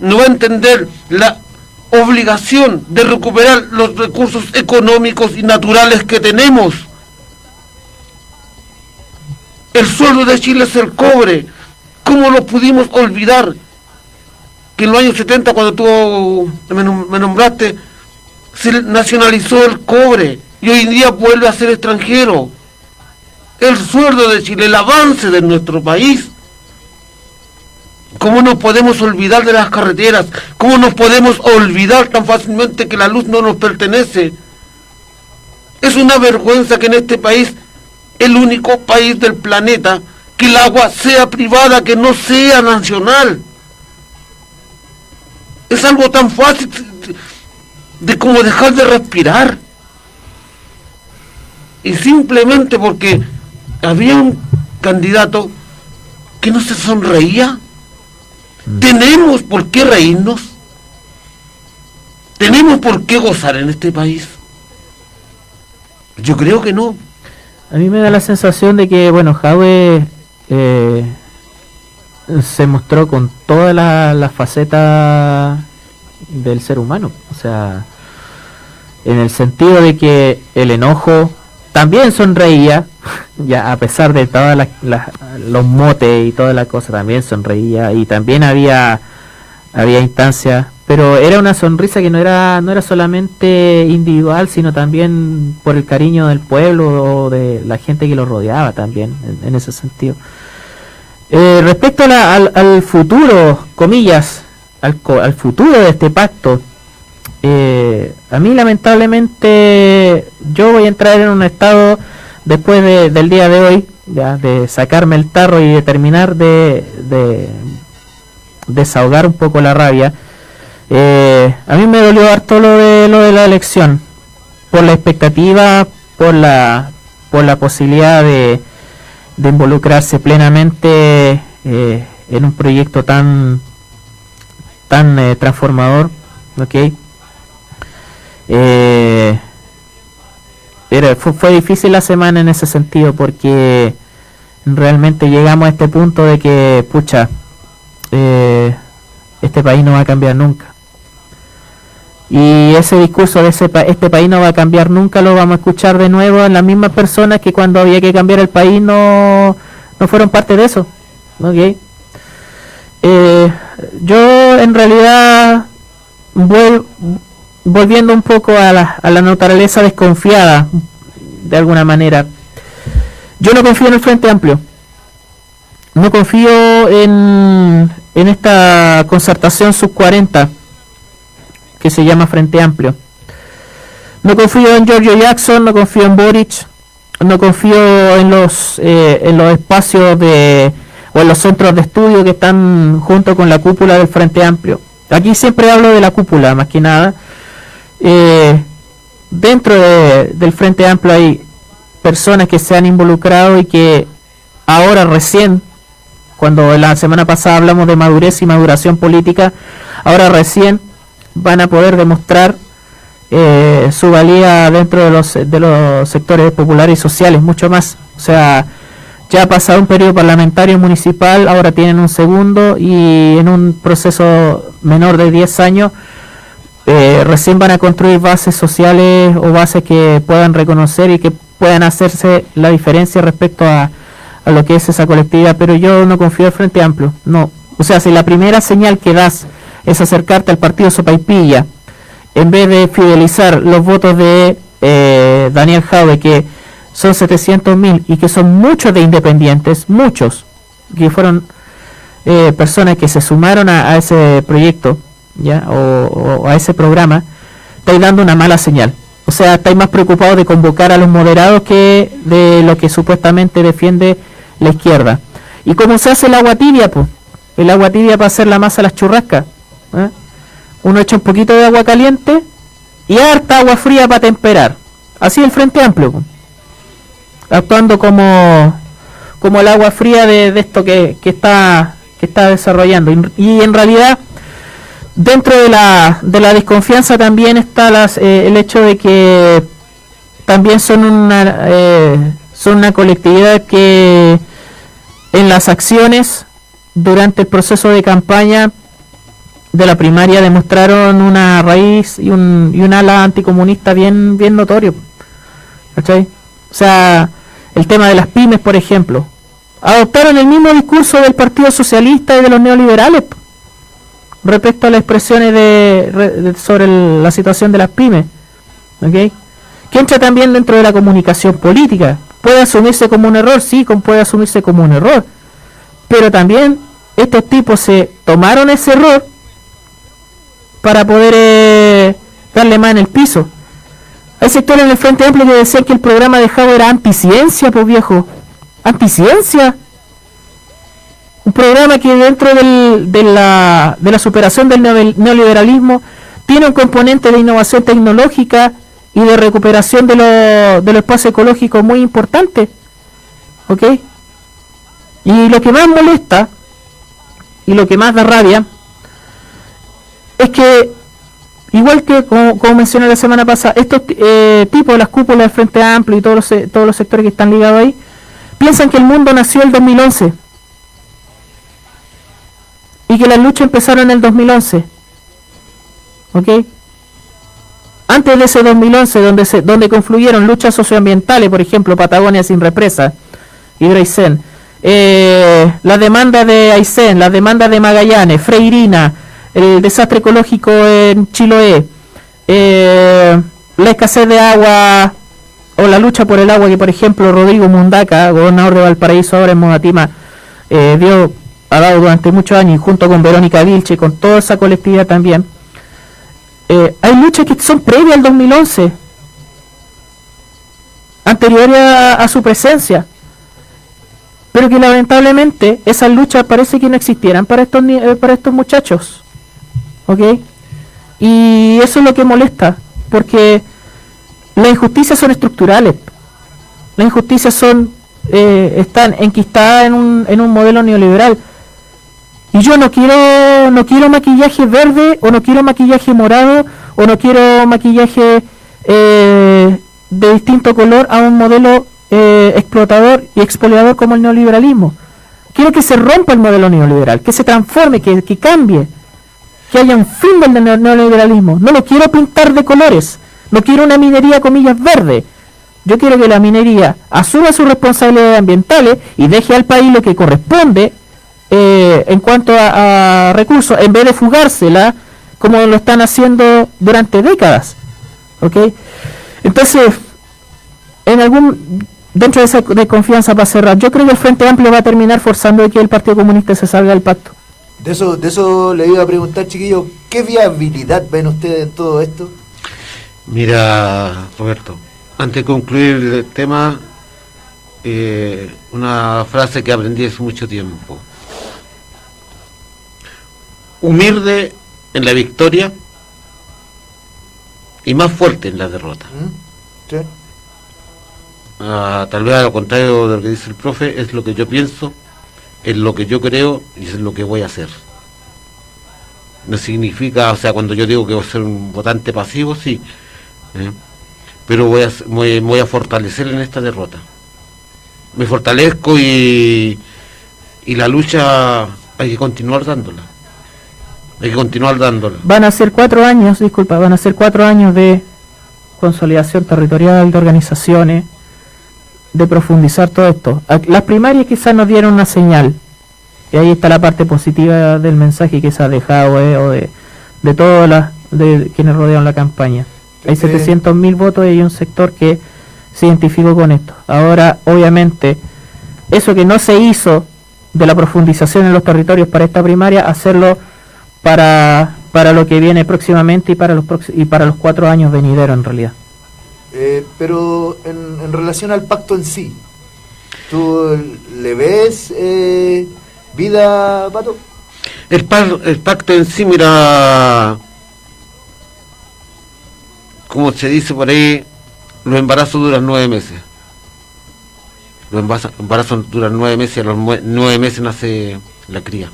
no va a entender la obligación de recuperar los recursos económicos y naturales que tenemos? El sueldo de Chile es el cobre. ¿Cómo lo pudimos olvidar? Que en los años 70, cuando tú me nom- me nombraste, se nacionalizó el cobre y hoy en día vuelve a ser extranjero. El sueldo de Chile, el avance de nuestro país. ¿Cómo nos podemos olvidar de las carreteras? ¿Cómo nos podemos olvidar tan fácilmente que la luz no nos pertenece? Es una vergüenza que en este país, el único país del planeta, que el agua sea privada, que no sea nacional. Es algo tan fácil de, como dejar de respirar. Y simplemente porque había un candidato que no se sonreía. ¿Tenemos por qué reírnos? ¿Tenemos por qué gozar en este país? Yo creo que no. A mí me da la sensación de que, bueno, Jaue eh, se mostró con todas las la facetas del ser humano. O sea, en el sentido de que el enojo también sonreía, ya a pesar de las- los motes y toda la cosa, también sonreía y también había había instancias, pero era una sonrisa que no era no era solamente individual, sino también por el cariño del pueblo o de la gente que lo rodeaba también, en ese sentido. Eh, respecto al, futuro, comillas, al, al futuro de este pacto, eh, a mí lamentablemente yo voy a entrar en un estado después de- del día de hoy, ya, de sacarme el tarro y de terminar de, de desahogar un poco la rabia. Eh, a mí me dolió harto lo de lo de la elección, por la expectativa, por la posibilidad de, de involucrarse plenamente eh, en un proyecto tan tan eh, transformador, ¿ok? Eh, era, fue, fue difícil la semana en ese sentido porque realmente llegamos a este punto de que, pucha, eh, este país no va a cambiar nunca. Y ese discurso de ese pa- este país no va a cambiar nunca lo vamos a escuchar de nuevo en las mismas personas que cuando había que cambiar el país no, no fueron parte de eso. ¿ok? Eh, yo en realidad vuel- volviendo un poco a la, a la naturaleza desconfiada de alguna manera. Yo no confío en el Frente Amplio. No confío en, en esta concertación sub 40 que se llama Frente Amplio. No confío en Giorgio Jackson, no confío en Boric, no confío en los eh, en los espacios de o en los centros de estudio que están junto con la cúpula del Frente Amplio. Aquí siempre hablo de la cúpula, más que nada. Eh, dentro de- del Frente Amplio hay personas que se han involucrado y que ahora recién, cuando la semana pasada hablamos de madurez y maduración política, ahora recién van a poder demostrar eh, su valía dentro de los, de los sectores populares y sociales, mucho más. O sea, ya ha pasado un periodo parlamentario municipal, ahora tienen un segundo y en un proceso menor de 10 años eh, recién van a construir bases sociales o bases que puedan reconocer y que puedan hacerse la diferencia respecto a, a lo que es esa colectividad, pero yo no confío en Frente Amplio, no. O sea, si la primera señal que das es acercarte al partido Sopaipilla, en vez de fidelizar los votos de eh, Daniel Jaue, que son 700.000 y que son muchos de independientes, muchos, que fueron eh, personas que se sumaron a, ese proyecto, ya o, o a ese programa, estáis dando una mala señal. O sea, estáis más preocupados de convocar a los moderados que de lo que supuestamente defiende la izquierda. ¿Y cómo se hace el agua tibia? Pues? El agua tibia para hacer la masa a las churrascas. ¿Eh? Uno echa un poquito de agua caliente y harta agua fría para temperar. Así el Frente Amplio. Actuando como, como el agua fría de, esto que, que está que está desarrollando. Y, y en realidad, dentro de la, de la desconfianza también está las, eh, el hecho de que también son una, eh, son una colectividad que en las acciones durante el proceso de campaña de la primaria demostraron una raíz y un, y un ala anticomunista bien, bien notorio. O sea, el tema de las pymes, por ejemplo, adoptaron el mismo discurso del Partido Socialista y de los neoliberales respecto a las expresiones de, re- de- sobre la situación de las pymes. ¿Ok? Que entra también dentro de la comunicación política. Puede asumirse como un error, sí, puede asumirse como un error. Pero también estos tipos se tomaron ese error para poder eh, darle más en el piso. Hay sectores en el Frente Amplio que decían que el programa de Javo era anticiencia, pues viejo. Anticiencia. un programa que dentro de, la, superación del neo- neoliberalismo tiene un componente de innovación tecnológica y de recuperación de, lo- de los espacios ecológicos muy importante. ¿Ok? Y lo que más molesta y lo que más da rabia es que, igual que como, mencioné la semana pasada, estos eh, tipos, las cúpulas del Frente Amplio y todos los, todos los sectores que están ligados ahí, piensan que el mundo nació el 2011 y que las luchas empezaron en el 2011. ¿Ok? Antes de ese 2011, donde, se, donde confluyeron luchas socioambientales, por ejemplo, Patagonia sin represa, Hidroaicén, eh, la demanda de Aysén, la demanda de Magallanes, Freirina, el desastre ecológico en Chiloé, eh, la escasez de agua o la lucha por el agua que, por ejemplo, Rodrigo Mundaca, gobernador de Valparaíso, ahora en Modatima, eh, dio, ha dado durante muchos años, junto con Verónica Vilche, con toda esa colectividad también. Eh, hay luchas que son previas al 2011, anteriores a, su presencia, pero que lamentablemente esas luchas parece que no existieran para estos, eh, para estos muchachos. ¿Ok? Y eso es lo que molesta, porque las injusticias son estructurales. Las injusticias son eh, están enquistadas en un, en un modelo neoliberal. Y yo no quiero no quiero maquillaje verde o no quiero maquillaje morado o no quiero maquillaje eh, de distinto color a un modelo eh, explotador y expoliador como el neoliberalismo. Quiero que se rompa el modelo neoliberal, que se transforme, que, que cambie, que haya un fin del neo- neoliberalismo. No lo quiero pintar de colores, no quiero una minería comillas verde. Yo quiero que la minería asuma sus responsabilidades ambientales y deje al país lo que corresponde eh, en cuanto a, recursos, en vez de fugársela como lo están haciendo durante décadas. ¿Ok? Entonces, en algún dentro de esa de confianza para cerrar, yo creo que el Frente Amplio va a terminar forzando de que el Partido Comunista se salga del pacto. De eso, de eso le iba a preguntar, chiquillo, ¿qué viabilidad ven ustedes en todo esto? Mira, Roberto, antes de concluir el tema, eh, una frase que aprendí hace mucho tiempo. Humilde en la victoria y más fuerte en la derrota. Sí. Ah, tal vez a lo contrario de lo que dice el profe, es lo que yo pienso, es lo que yo creo y es lo que voy a hacer. No significa, o sea, cuando yo digo que voy a ser un votante pasivo, sí, ¿eh? pero voy a, voy a fortalecer en esta derrota. Me fortalezco y, y la lucha hay que continuar dándola. Hay que continuar dándola. Van a ser cuatro años, disculpa, van a ser cuatro años de consolidación territorial, de organizaciones, de profundizar todo esto. Las primarias quizás nos dieron una señal, y ahí está la parte positiva del mensaje que se ha dejado, eh, o de, de todas las de quienes rodean la campaña. Hay Pepe. 700 mil votos y hay un sector que se identificó con esto. Ahora, obviamente, eso que no se hizo de la profundización en los territorios para esta primaria, hacerlo para, para lo que viene próximamente y para los y para los cuatro años venideros en realidad. Eh, pero en, en relación al pacto en sí, ¿tú le ves eh, vida, Pato? El, par- el pacto en sí, mira, como se dice por ahí, los embarazos duran nueve meses. Los embarazo- embarazos duran nueve meses y a los nue- nueve meses nace la cría.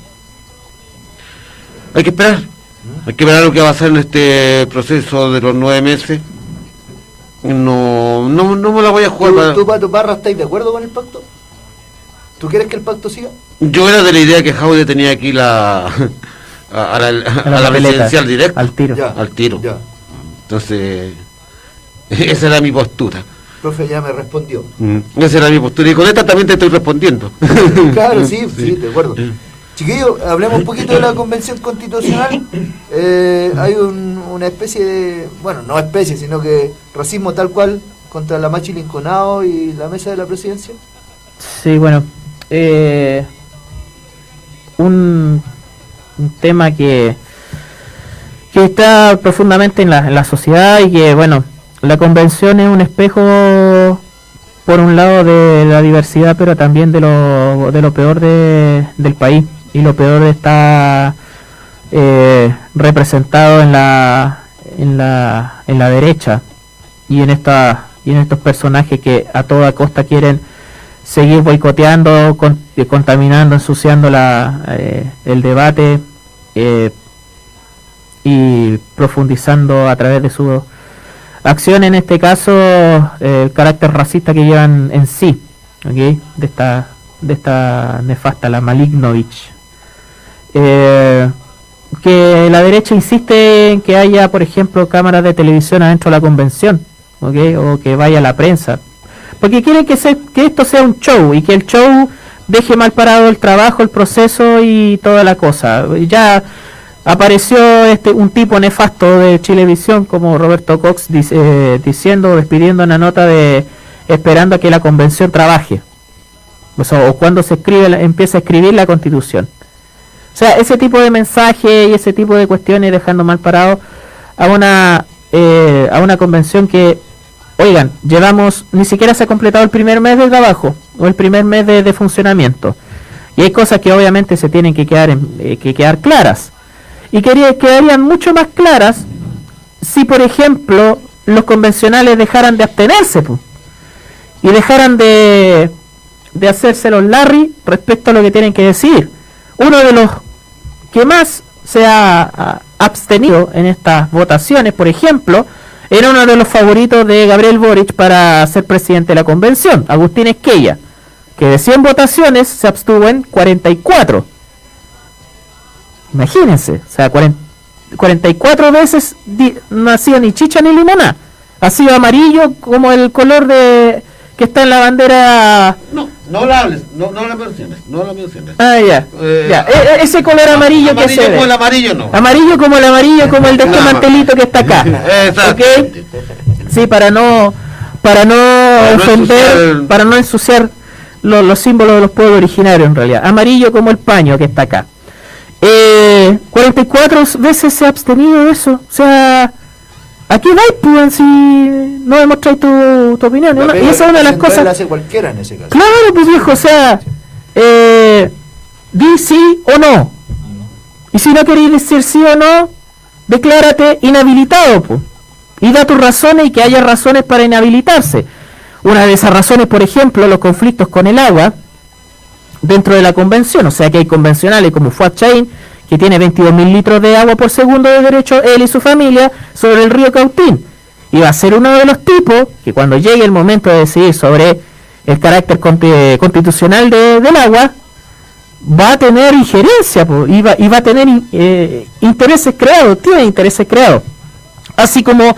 Hay que esperar. Hay que esperar lo que va a pasar en este proceso de los nueve meses. No, no, no me la voy a jugar. ¿Tú, para- tú, Pato Parra, estás de acuerdo con el pacto? ¿Tú quieres que el pacto siga? Yo era de la idea que Jaude tenía aquí la a, a la, a la papeleta, presidencial directa. al tiro. Ya. Al tiro. Ya. Entonces, esa era mi postura. Profe ya me respondió. Mm, Esa era mi postura. Y con esta también te estoy respondiendo. Claro, sí, sí, de acuerdo. Chiquillos, hablemos un poquito de la convención constitucional. Eh, hay un- una especie de, bueno, no especie, sino que racismo tal cual contra la Machi Linconao y la mesa de la presidencia. Sí, bueno, eh, un, un tema que, que está profundamente en la, en la sociedad y que, bueno, la convención es un espejo por un lado de la diversidad, pero también de lo, de lo peor de- del país. Y lo peor está eh, representado en la, en la en la derecha y en esta y en estos personajes que a toda costa quieren seguir boicoteando, con- eh, contaminando, ensuciando la, eh, el debate eh, y profundizando a través de su acción, en este caso, el carácter racista que llevan en sí, de esta de esta nefasta, la Malignovich. Eh, que la derecha insiste en que haya, por ejemplo, cámaras de televisión adentro de la convención, o que vaya la prensa, porque quieren que, se- que esto sea un show y que el show deje mal parado el trabajo, el proceso y toda la cosa. Ya apareció este un tipo nefasto de Chilevisión como Roberto Cox dice- eh, diciendo, despidiendo una nota de esperando a que la convención trabaje. O, o cuando se escribe, empieza a escribir la constitución. O sea, ese tipo de mensaje y ese tipo de cuestiones dejando mal parado a una eh, a una convención que, oigan, llevamos, ni siquiera se ha completado el primer mes de trabajo o el primer mes de, funcionamiento. Y hay cosas que obviamente se tienen que quedar, en- eh, que quedar claras. Y quería- quedarían mucho más claras si, por ejemplo, los convencionales dejaran de abstenerse pu, y dejaran de, de hacerse los Larry respecto a lo que tienen que decir. Uno de los que más se ha abstenido en estas votaciones, por ejemplo, era uno de los favoritos de Gabriel Boric para ser presidente de la convención, Agustín Esquella, que de 100 votaciones se abstuvo en 44. Imagínense, o sea, 40 44 veces no ha ni chicha ni limonada. Ha sido amarillo como el color de que está en la bandera. No la hables, no, no la menciones, no la menciones. Ah, ya. Eh, ya. E- e- ese color amarillo, que se ve. como el amarillo no. Amarillo como el amarillo, como el de este mantelito que está acá. Exacto. ¿Ok? Sí, para no para no no ofender, ensuciar- para no ensuciar lo- los símbolos de los pueblos originarios en realidad. Amarillo como el paño que está acá. Eh, 44 veces se ha abstenido de eso. O sea, ¿a qué vais, pues, si no demostráis tu, tu opinión? Y esa es una de las cosas... la hace cualquiera en ese caso. Claro, pues viejo, o sea, eh, di sí o no. Y si no queréis decir sí o no, declárate inhabilitado, pues. Y da tus razones y que haya razones para inhabilitarse. Una de esas razones, por ejemplo, los conflictos con el agua dentro de la convención. O sea que hay convencionales como Fuad Chain, que tiene 22.000 litros de agua por segundo de derecho, él y su familia, sobre el río Cautín. Y va a ser uno de los tipos que cuando llegue el momento de decidir sobre el carácter constitucional de- del agua, va a tener injerencia po, y, va, a tener eh, intereses creados, tiene intereses creados. Así como,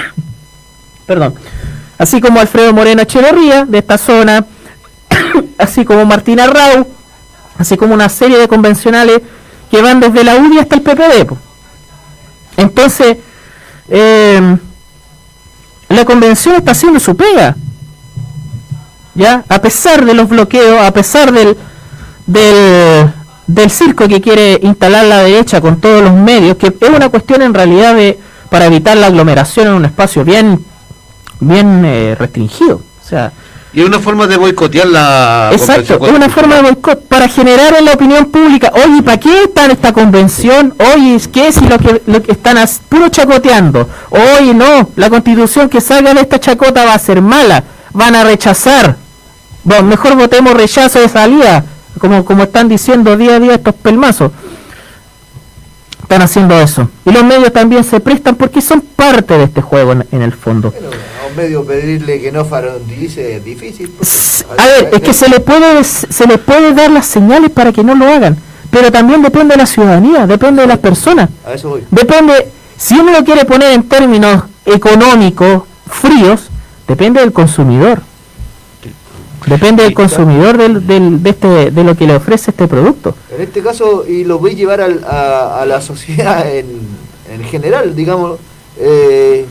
perdón, así como Alfredo Moreno Echeverría, de esta zona, así como Martina Rau, así como una serie de convencionales que van desde la UDI hasta el PPD. po. Entonces, eh, la convención está haciendo su pega. ¿Ya? A pesar de los bloqueos, a pesar del, del, del circo que quiere instalar la derecha con todos los medios, que es una cuestión en realidad de para evitar la aglomeración en un espacio bien bien eh, restringido. O sea, Y es una forma de boicotear la Exacto, es una forma de boicot para generar en la opinión pública, oye, ¿para qué está en esta convención? Oye, ¿qué si lo que, lo que están puro chacoteando? Oye, no, la constitución que salga de esta chacota va a ser mala, van a rechazar. Bueno, mejor votemos rechazo de salida, como, como están diciendo día a día estos pelmazos. Están haciendo eso. Y los medios también se prestan porque son parte de este juego en, en el fondo. A un medio pedirle que no farandilice es difícil. A ver, es que se le puede se le puede dar las señales para que no lo hagan, pero también depende de la ciudadanía, depende de las personas. A eso voy. Depende, si uno lo quiere poner en términos económicos, fríos, depende del consumidor. Depende del consumidor del, del- de, este, de lo que le ofrece este producto. En este caso, y lo voy a llevar al- a, a la sociedad en, en general, digamos, eh,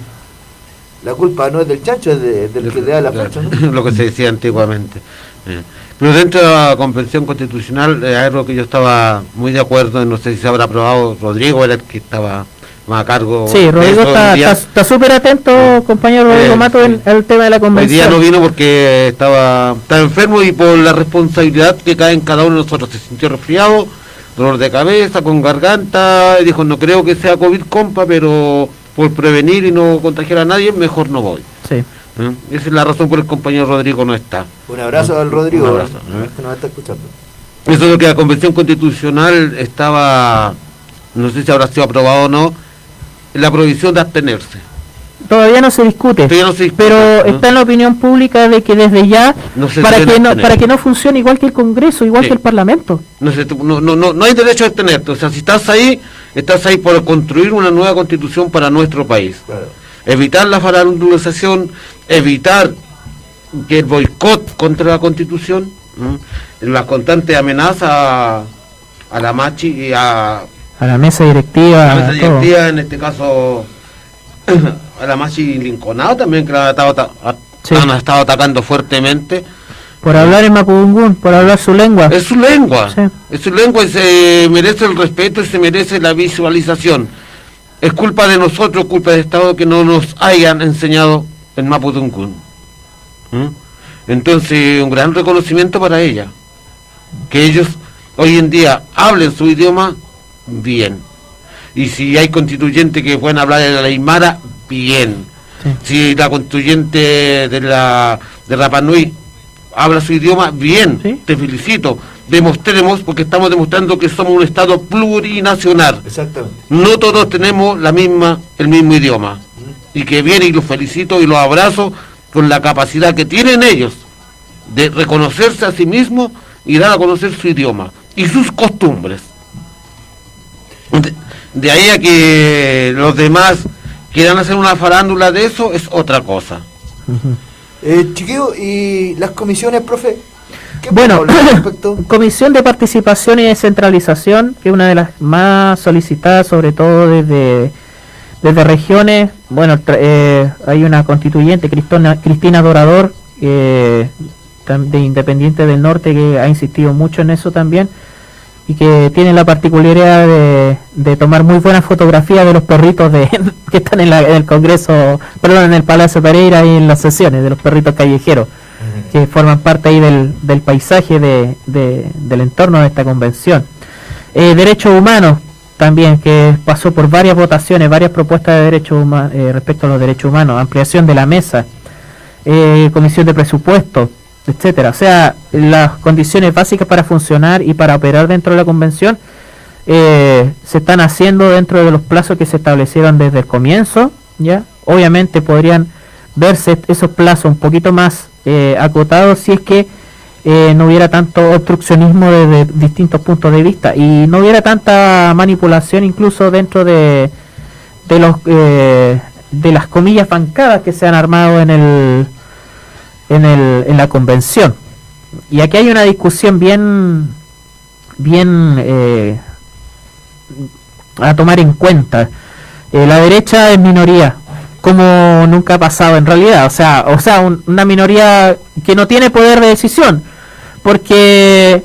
la culpa no es del chancho, es de- del que le da la fuerza. ¿no? lo que se decía antiguamente. Eh, Pero dentro de la Convención Constitucional, eh, algo que yo estaba muy de acuerdo, no sé si se habrá aprobado, Rodrigo era el que estaba a cargo. Sí, Rodrigo está súper atento, compañero Rodrigo Eh, Mato, en el tema de la Hoy día convención. no vino porque estaba, estaba enfermo y por la responsabilidad que cae en cada uno de nosotros. Se sintió resfriado, dolor de cabeza, con garganta. Y dijo, no creo que sea COVID, compa, pero por prevenir y no contagiar a nadie, mejor no voy. Sí. ¿Eh? Esa es la razón por la que el compañero Rodrigo no está. Un abrazo al Rodrigo, Un abrazo. ¿eh? que nos está escuchando. Eso es lo que la Convención Constitucional estaba, no sé si habrá sido aprobado o no, la prohibición de abstenerse. Todavía no se discute, Todavía no se discute, pero ¿no? está en la opinión pública de que desde ya, No para que no, abstener. para que no funcione igual que el Congreso, igual Sí. que el Parlamento. No, se- no, no, no, no hay derecho a abstenerte. O sea, si estás ahí, estás ahí por construir una nueva constitución para nuestro país. Evitar la farandulización, evitar que el boicot contra la constitución, las constantes amenazas a, a la Machi y a, A la mesa directiva, a la mesa todo. directiva, en este caso a la Machi Linconado también, que la han estado, ata- a- Sí. han estado atacando fuertemente. por hablar en Mapudungún, por hablar su lengua. Es su lengua. Sí. Es su lengua y se merece el respeto y se merece la visualización. Es culpa de nosotros, culpa del Estado que no nos hayan enseñado el Mapudungun. ¿Mm? Entonces, un gran reconocimiento para ella. Que ellos hoy en día hablen su idioma bien. Y si hay constituyentes que pueden hablar en la Aymara, bien. Si la constituyente de la de Rapa Nui habla su idioma, bien, te felicito. Demostremos, porque estamos demostrando que somos un Estado plurinacional. Exactamente. No todos tenemos la misma, el mismo idioma. Y que bien, y los felicito y los abrazo con la capacidad que tienen ellos de reconocerse a sí mismos y dar a conocer su idioma y sus costumbres. De, de ahí a que los demás quieran hacer una farándula de eso es otra cosa. Eh, chiquillo, ¿y las comisiones, profe? ¿Qué Bueno? Comisión de Participación y Descentralización, que es una de las más solicitadas, sobre todo desde, desde regiones. Bueno, eh, hay una constituyente, Cristona- Cristina Dorador, eh, de Independiente del Norte, que ha insistido mucho en eso también y que tiene la particularidad de, de tomar muy buenas fotografías de los perritos de, que están en, la- en el Congreso, perdón, en el Palacio Pereira y en las sesiones de los perritos callejeros que forman parte ahí del, del paisaje de, de- del entorno de esta convención. Eh, derechos humanos también, que pasó por varias votaciones, varias propuestas de derechos humanos respecto a los derechos humanos, ampliación de la mesa, eh, comisión de presupuesto, etcétera. O sea, las condiciones básicas para funcionar y para operar dentro de la convención eh, se están haciendo dentro de los plazos que se establecieron desde el comienzo, ya. Obviamente podrían verse esos plazos un poquito más eh, acotados si es que eh, no hubiera tanto obstruccionismo desde distintos puntos de vista y no hubiera tanta manipulación incluso dentro de de los eh, de las comillas bancadas que se han armado en el en el en la convención. Y aquí hay una discusión bien bien eh, a tomar en cuenta. Eh, la derecha es minoría como nunca ha pasado en realidad. O sea o sea un- una minoría que no tiene poder de decisión porque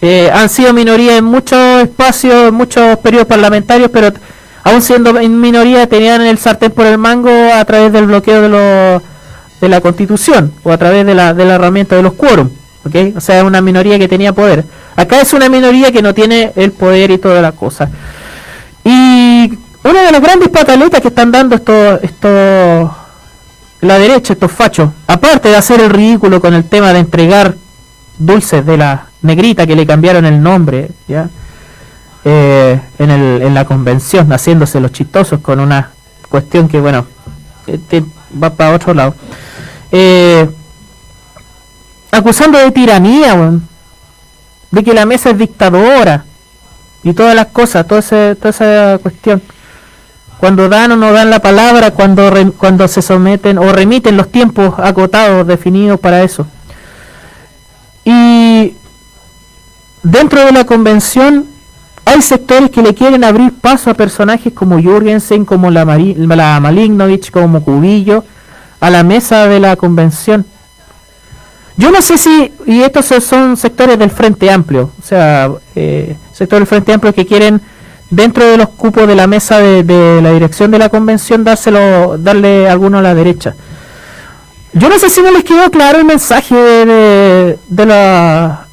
eh, han sido minoría en muchos espacios en muchos periodos parlamentarios pero aún siendo en minoría tenían el sartén por el mango a través del bloqueo de los de la constitución o a través de la, de la herramienta de los quórum ¿ok? o sea es una minoría que tenía poder acá es una minoría que no tiene el poder y toda la cosa y una de las grandes pataletas que están dando estos, estos la derecha, estos fachos, aparte de hacer el ridículo con el tema de entregar dulces de la negrita que le cambiaron el nombre, ¿ya? Eh, en, el, en la convención, haciéndose los chistosos con una cuestión que, bueno, este va para otro lado. Eh, acusando de tiranía, de que la mesa es dictadora y todas las cosas, toda, ese- toda esa cuestión. Cuando dan o no dan la palabra, cuando, re- cuando se someten o remiten los tiempos acotados, definidos para eso. Y dentro de la convención hay sectores que le quieren abrir paso a personajes como Jürgensen, como la, Mari- la Malignovich, como Cubillo, a la mesa de la convención. Yo no sé si, y estos son- sectores del Frente Amplio, o sea, eh, sectores del Frente Amplio que quieren dentro de los cupos de la mesa de, la dirección de la convención dárselo, darle alguno a la derecha. Yo no sé si no les quedó claro el mensaje de, la,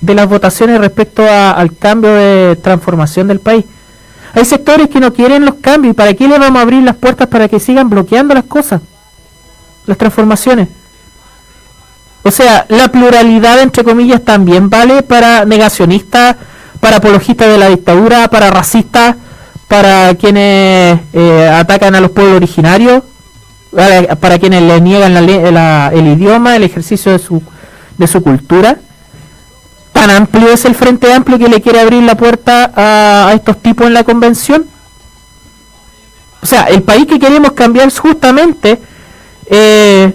de las votaciones respecto a- al cambio de transformación del país. Hay sectores que no quieren los cambios y para qué le vamos a abrir las puertas para que sigan bloqueando las cosas, las transformaciones. O sea, la pluralidad, entre comillas, también vale para negacionistas, para apologistas de la dictadura, para racistas, para quienes eh, atacan a los pueblos originarios, para, quienes le niegan la la- el idioma, el ejercicio de su, de su cultura. Tan amplio es el Frente Amplio que le quiere abrir la puerta a, estos tipos en la convención. O sea, el país que queremos cambiar es justamente eh,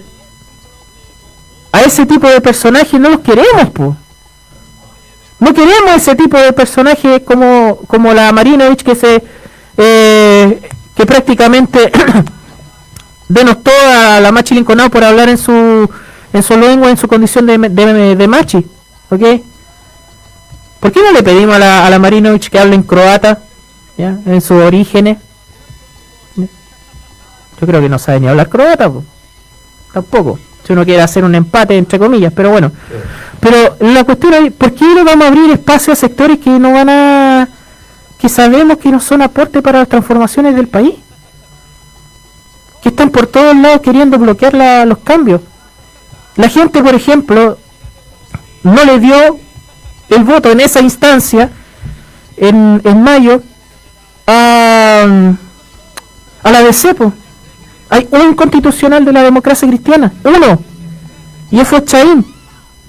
a ese tipo de personajes no los queremos, po. No queremos ese tipo de personajes como, como la Marinovich que se eh, que prácticamente denostó a la Machi Lincolnao por hablar en su en su lengua, en su condición de, de, de Machi, ¿ok? ¿Por qué no le pedimos a la, a la Marinovich que hable en croata, ya, en sus orígenes? ¿Ya? Yo creo que no sabe ni hablar croata, po. tampoco. Si uno quiere hacer un empate, entre comillas, pero bueno. Pero la cuestión es, ¿por qué le vamos a abrir espacio a sectores que no van a... que sabemos que no son aporte para las transformaciones del país? Que están por todos lados queriendo bloquear la- los cambios. La gente, por ejemplo, no le dio el voto en esa instancia, en, en mayo, a, a la DC, po. Hay un constitucional de la democracia cristiana, uno. Y ese fue Chaín.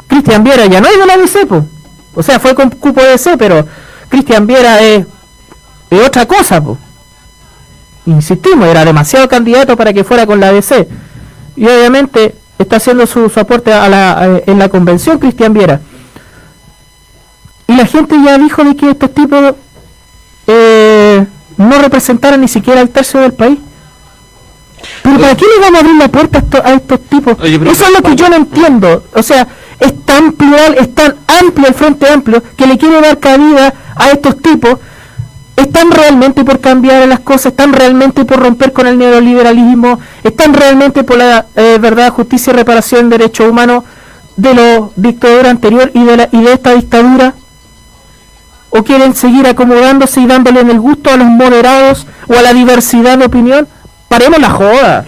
Cristian Viera ya no es de la DC, po. O sea, fue con cupo de DC, pero Cristian Viera es, es otra cosa, po. Insistimos, era demasiado candidato para que fuera con la DC. Y obviamente está haciendo su, su aporte a la, en la convención Cristian Viera. Y la gente ya dijo de que estos tipos eh, no representaran ni siquiera el tercio del país. Pero ¿para qué le vamos a abrir la puerta a, esto- a estos tipos? Eso es lo que yo no entiendo. O sea, es tan plural, es tan amplio el Frente Amplio que le quiere dar cabida a estos tipos. ¿Están realmente por cambiar las cosas? ¿Están realmente por romper con el neoliberalismo? ¿Están realmente por la eh, verdad, justicia y reparación de derechos humanos de los dictadores anterior y de, la, y de esta dictadura? ¿O quieren seguir acomodándose y dándole en el gusto a los moderados o a la diversidad de opinión? Paremos la joda.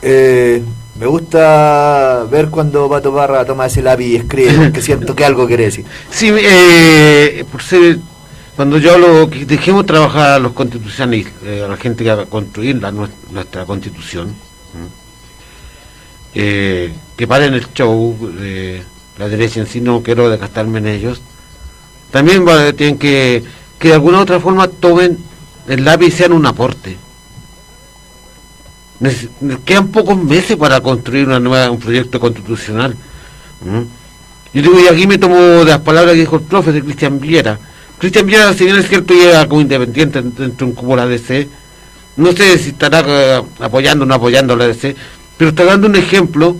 Eh, me gusta ver cuando Pato Barra toma ese lápiz y escribe, porque siento que algo quiere decir. Sí, eh, por ser, cuando yo hablo que dejemos trabajar a los constitucionalistas, eh, a la gente que va a construir la, nuestra constitución, eh, que paren el show, eh, la derecha en sí, no quiero desgastarme en ellos, también tienen que, que de alguna u otra forma tomen el lápiz y sean un aporte. Quedan pocos meses para construir una nueva, un proyecto constitucional. Yo digo, y aquí me tomo de las palabras que dijo el profe de Cristian Viera. Cristian Viera, si bien es cierto, llega como independiente dentro de un cubo de la DC, no sé si estará eh, apoyando o no apoyando a la DC, pero está dando un ejemplo,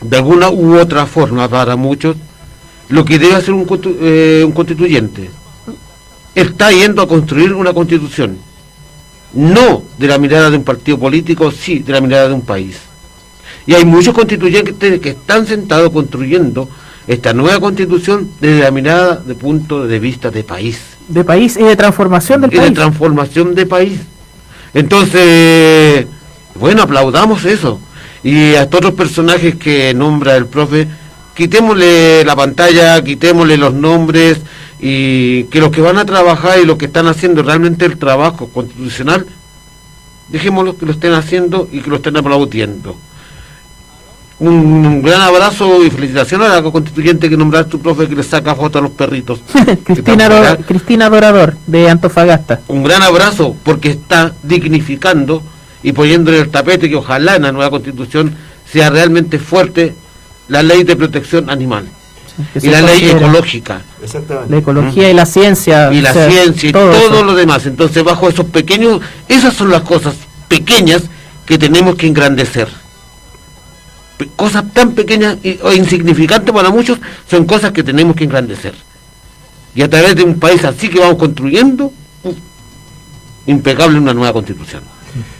de alguna u otra forma para muchos, lo que debe hacer un, eh, un constituyente. Está yendo a construir una constitución, no de la mirada de un partido político, sí de la mirada de un país. Y hay muchos constituyentes que están sentados construyendo esta nueva constitución desde la mirada de punto de vista de país De país y de transformación del y de país. transformación de país. Entonces, bueno, aplaudamos eso. Y a estos otros personajes que nombra el profe, quitémosle la pantalla, quitémosle los nombres y que los que van a trabajar y los que están haciendo realmente el trabajo constitucional, dejémoslos que lo estén haciendo y que lo estén aplaudiendo. Un, un gran abrazo y felicitaciones a la constituyente que nombraste tu profe que le saca fotos a los perritos. Cristina, Cristina Dorador, de Antofagasta. un gran abrazo porque está dignificando y poniéndole el tapete que ojalá en la nueva constitución sea realmente fuerte la ley de protección animal y la ley ecológica Exactamente. La ecología y la ciencia. y la o sea, ciencia y todo todo, lo demás. Entonces bajo esos pequeños, esas son las cosas pequeñas que tenemos que engrandecer. Cosas tan pequeñas y- o insignificantes para muchos son cosas que tenemos que engrandecer. Y a través de un país así que vamos construyendo, impecable una nueva constitución.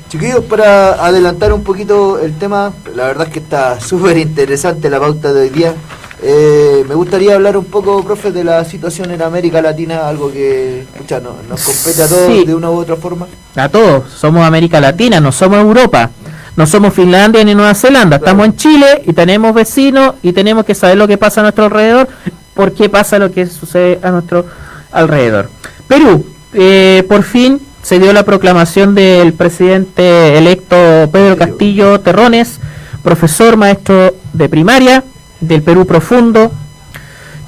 Chiquillos, para adelantar un poquito el tema, la verdad es que está súper interesante la pauta de hoy día. Eh, me gustaría hablar un poco, profe, de la situación en América Latina, algo que escucha, no- nos compete a todos Sí. de una u otra forma. A todos, somos América Latina, no somos Europa, no somos Finlandia ni Nueva Zelanda, estamos en Chile y tenemos vecinos y tenemos que saber lo que pasa a nuestro alrededor, por qué pasa lo que sucede a nuestro alrededor. Perú, eh, por fin se dio la proclamación del presidente electo Pedro Castillo Terrones, profesor maestro de primaria del Perú profundo,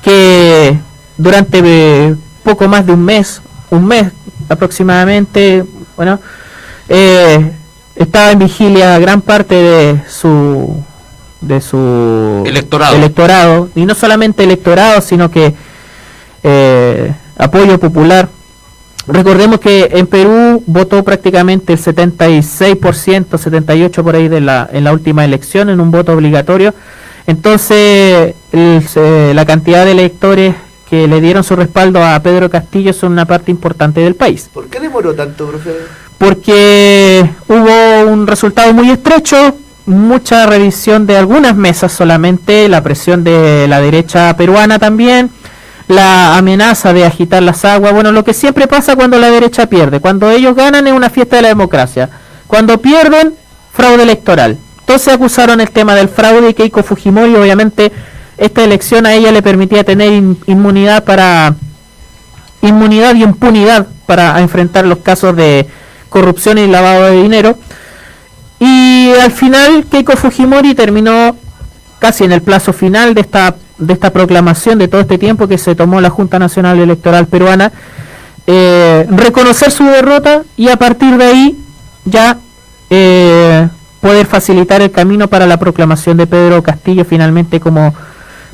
que durante eh, poco más de un mes, un mes aproximadamente, bueno, eh, estaba en vigilia gran parte de su de su Electorado. electorado, y no solamente electorado, sino que eh, apoyo popular. Recordemos que en Perú votó prácticamente el 76%, 78% por ahí de la, en la última elección, en un voto obligatorio. Entonces, el- la cantidad de electores que le dieron su respaldo a Pedro Castillo son una parte importante del país. ¿Por qué demoró tanto, profe? Porque hubo un resultado muy estrecho, mucha revisión de algunas mesas solamente, la presión de la derecha peruana también, la amenaza de agitar las aguas, bueno, lo que siempre pasa cuando la derecha pierde, cuando ellos ganan es una fiesta de la democracia, cuando pierden, fraude electoral. Entonces acusaron el tema del fraude y Keiko Fujimori, obviamente esta elección a ella le permitía tener in- inmunidad para inmunidad y impunidad para enfrentar los casos de corrupción y lavado de dinero. Y al final Keiko Fujimori terminó casi en el plazo final de esta de esta proclamación de todo este tiempo que se tomó la Junta Nacional Electoral Peruana, eh, reconocer su derrota y a partir de ahí ya eh, poder facilitar el camino para la proclamación de Pedro Castillo finalmente como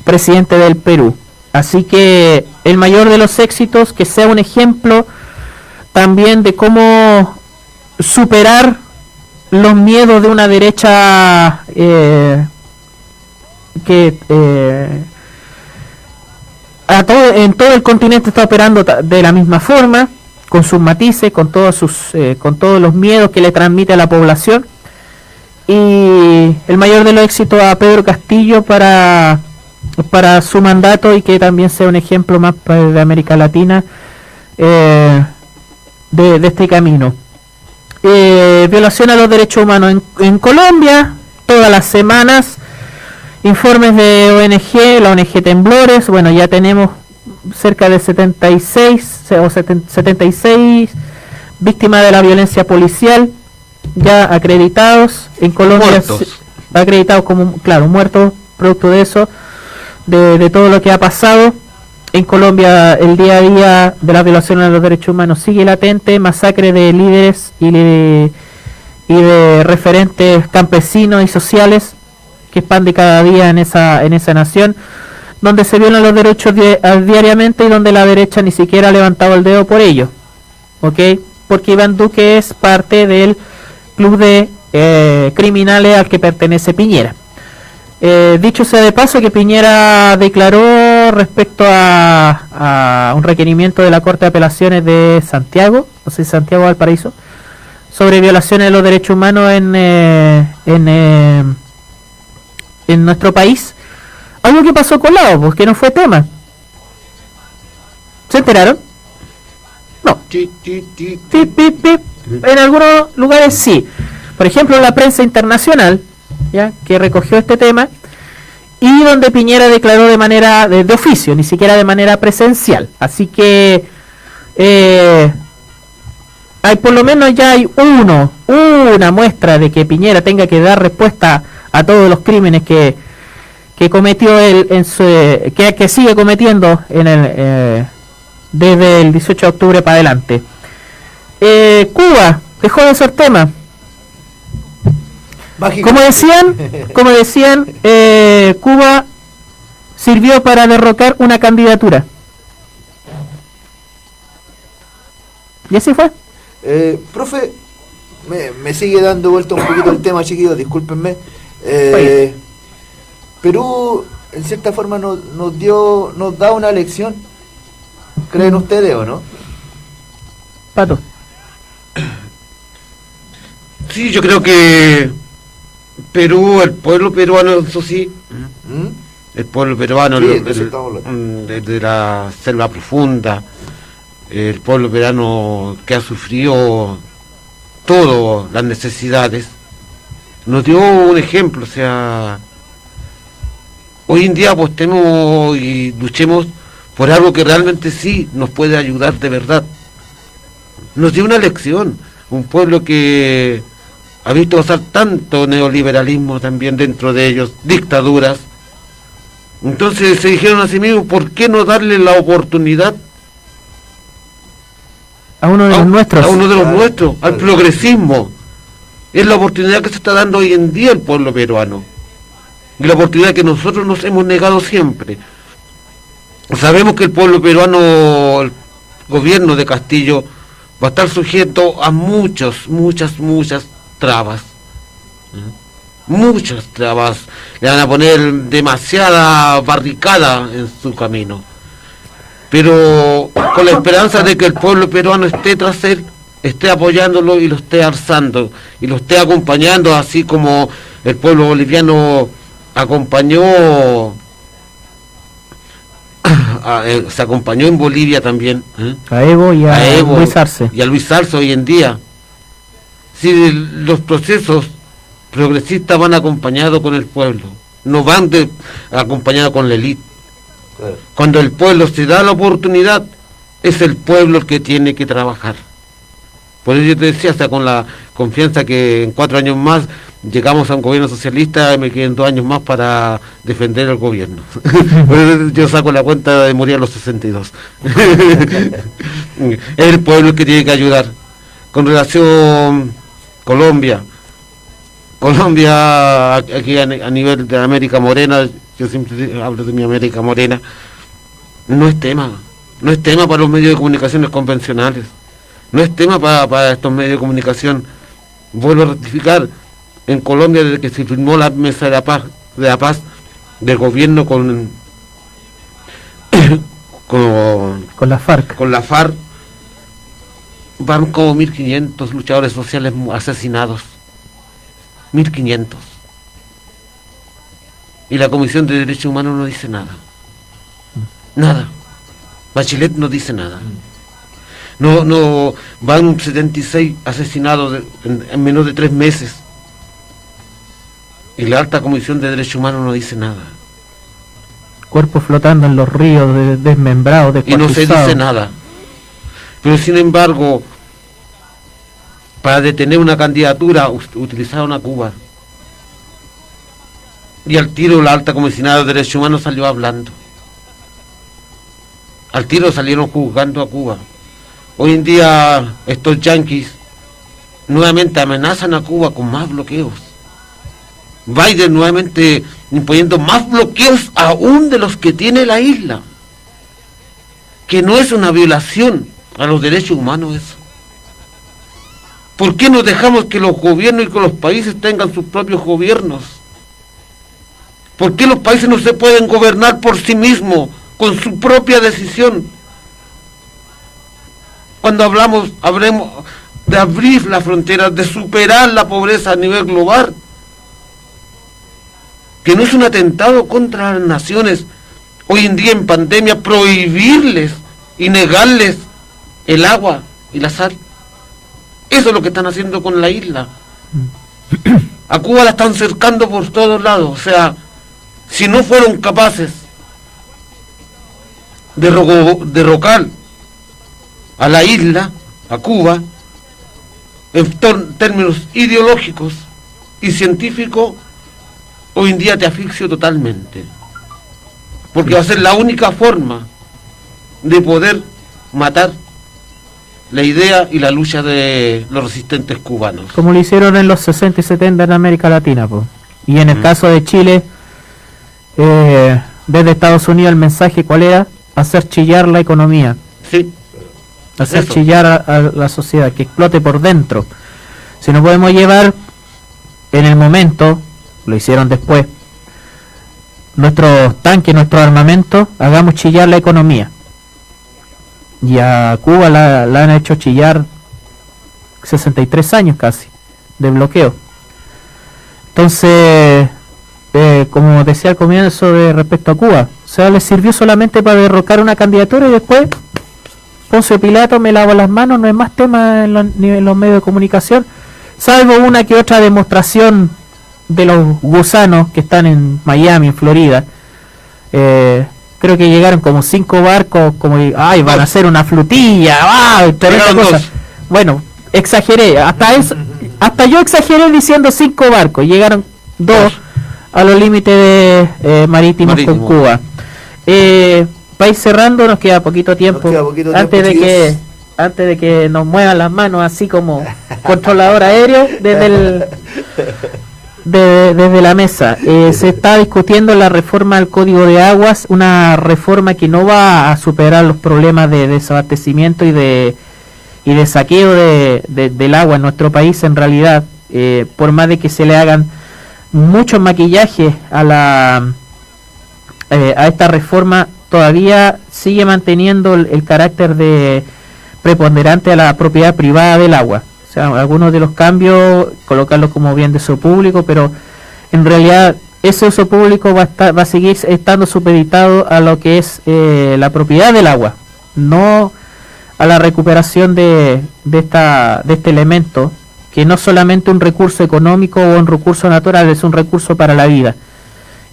presidente del Perú. Así que el mayor de los éxitos, que sea un ejemplo también de cómo superar los miedos de una derecha eh, que eh, a todo, en todo el continente está operando de la misma forma, con sus matices, con todos sus, eh, con todos los miedos que le transmite a la población. Y el mayor de los éxitos a Pedro Castillo para, para su mandato y que también sea un ejemplo más de América Latina eh, de, de este camino. Eh, violación a los derechos humanos en, en Colombia, todas las semanas informes de ONG, la ONG Temblores, bueno, ya tenemos cerca de 76 se- o seten- 76 víctimas de la violencia policial ya acreditados en Colombia Muertos. acreditados como claro muertos producto de eso de, de todo lo que ha pasado en Colombia el día a día de la violación a los derechos humanos sigue latente masacre de líderes y de, y de referentes campesinos y sociales que expande cada día en esa en esa nación donde se violan los derechos di- a- diariamente y donde la derecha ni siquiera ha levantado el dedo por ello ¿ok? porque Iván Duque es parte del club de eh, criminales al que pertenece Piñera Eh, dicho sea de paso que Piñera declaró respecto a, un requerimiento de la Corte de Apelaciones de Santiago, sé si Santiago o Valparaíso, sobre violaciones de los derechos humanos en, eh, en, eh, en nuestro país. Algo que pasó colado, pues que no fue tema. ¿Se enteraron? No. En algunos lugares sí. Por ejemplo, la prensa internacional, ya que recogió este tema, y donde Piñera declaró de manera de, de oficio, ni siquiera de manera presencial. Así que eh, hay por lo menos ya hay uno, una muestra de que Piñera tenga que dar respuesta a todos los crímenes que, que cometió él en su, que, que sigue cometiendo en el, eh, desde el 18 de octubre para adelante. Eh, Cuba dejó de ser tema. Como decían, como decían, eh, Cuba sirvió para derrocar una candidatura. Y así fue. Eh, profe, me, me sigue dando vuelta un poquito el tema, chiquillos, discúlpenme. Eh, Perú, en cierta forma, nos, nos dio, nos da una lección. ¿Creen ustedes o no? Pato. Sí, yo creo que Perú, el pueblo peruano, eso sí, el pueblo peruano ¿Mm? Sí, el- de eso el- estamos mm, la selva profunda, el pueblo peruano que ha sufrido todo, las necesidades, nos dio un ejemplo, o sea, hoy en día apostemos y luchemos por algo que realmente sí nos puede ayudar de verdad. Nos dio una lección, un pueblo que ha visto pasar tanto neoliberalismo también dentro de ellos, dictaduras. Entonces se dijeron a sí mismos, ¿por qué no darle la oportunidad A uno de los nuestros. a uno de los nuestros, al progresismo? Es la oportunidad que se está dando hoy en día al pueblo peruano. Y la oportunidad que nosotros nos hemos negado siempre. Sabemos que el pueblo peruano, el gobierno de Castillo, va a estar sujeto a muchos, muchas, muchas trabas. Muchas trabas. Le van a poner demasiada barricada en su camino. Pero con la esperanza de que el pueblo peruano esté tras él, esté apoyándolo y lo esté alzando y lo esté acompañando, así como el pueblo boliviano acompañó a- eh, se acompañó en Bolivia también ¿eh? A Evo y a, a Evo Luis Arce. y a Luis Arce hoy en día. Si el- los procesos progresistas van acompañados con el pueblo, no van de, acompañados con la élite. Cuando el pueblo se da la oportunidad, es el pueblo el que tiene que trabajar. Por eso yo te decía, hasta con la confianza que en cuatro años más llegamos a un gobierno socialista y me quedan dos años más para defender el gobierno. Yo saco la cuenta de morir a los 62. es el pueblo que tiene que ayudar. Con relación Colombia, Colombia aquí a nivel de América Morena, yo siempre hablo de mi América Morena, no es tema, no es tema para los medios de comunicaciones convencionales, no es tema para, para estos medios de comunicación. Vuelvo a rectificar, en Colombia desde que se firmó la mesa de la paz, de la paz del gobierno con con, con la FARC, con la FARC van como 1500 luchadores sociales asesinados. 1500. Y la Comisión de Derechos Humanos no dice nada. Nada. Bachelet no dice nada. No, no, van 76 asesinados de- en, en menos de tres meses. Y la alta Comisión de Derechos Humanos no dice nada. cuerpos flotando en los ríos, de- desmembrados, y no se dice nada. Pero sin embargo, para detener una candidatura utilizaron a Cuba. Y al tiro la alta comisionada de derechos humanos salió hablando. Al tiro salieron juzgando a Cuba. Hoy en día estos yanquis nuevamente amenazan a Cuba con más bloqueos. Biden nuevamente imponiendo más bloqueos aún de los que tiene la isla que no es una violación a los derechos humanos eso. ¿Por qué nos dejamos que los gobiernos y que los países tengan sus propios gobiernos? ¿Por qué los países no se pueden gobernar por sí mismos, con su propia decisión? Cuando hablamos, hablemos de abrir las fronteras, de superar la pobreza a nivel global, que no es un atentado contra las naciones, hoy en día en pandemia prohibirles y negarles el agua y la sal. Eso es lo que están haciendo con la isla. A Cuba la están cercando por todos lados. O sea, si no fueron capaces de derrocar a la isla, a Cuba, en términos ideológicos y científicos, hoy en día te asfixio totalmente. Porque va a ser la única forma de poder matar la idea y la lucha de los resistentes cubanos. como lo hicieron en los 60 y 70 en América Latina. po. Y en el caso de Chile, eh, desde Estados Unidos el mensaje cuál era? Hacer chillar la economía. Sí. Hacer Eso. chillar a, a la sociedad, que explote por dentro. Si no podemos llevar en el momento, lo hicieron después, nuestros tanques, nuestro armamento, hagamos chillar la economía. y a Cuba la, la han hecho chillar 63 años casi de bloqueo. Entonces, eh, como decía al comienzo de respecto a Cuba, o sea, les sirvió solamente para derrocar una candidatura y después Poncio Pilato me lavo las manos, no hay más tema en los, ni en los medios de comunicación, salvo una que otra demostración de los gusanos que están en Miami, en Florida. Eh, creo que llegaron como cinco barcos, como, ay, van a hacer una tremenda Llegaron cosa. Bueno, exageré, hasta eso, hasta yo exageré diciendo cinco barcos, llegaron dos a los límites de, eh, marítimos con. Cuba. Eh, para ir cerrando, nos queda poquito tiempo. queda poquito antes tiempo, de que antes de que nos muevan las manos así como controlador aéreo desde el de- desde la mesa. Eh, se está discutiendo la reforma al Código de Aguas, una reforma que no va a superar los problemas de desabastecimiento y de y de saqueo de, de- del agua en nuestro país en realidad, eh, por más de que se le hagan muchos maquillajes a la eh, a esta reforma todavía sigue manteniendo el, el carácter de preponderante a la propiedad privada del agua. O sea, algunos de los cambios colocarlos como bien de uso público, pero en realidad ese uso público va a, estar, va a seguir estando supeditado a lo que es eh, la propiedad del agua, no a la recuperación de, de, esta, de este elemento, que no solamente un recurso económico o un recurso natural, es un recurso para la vida.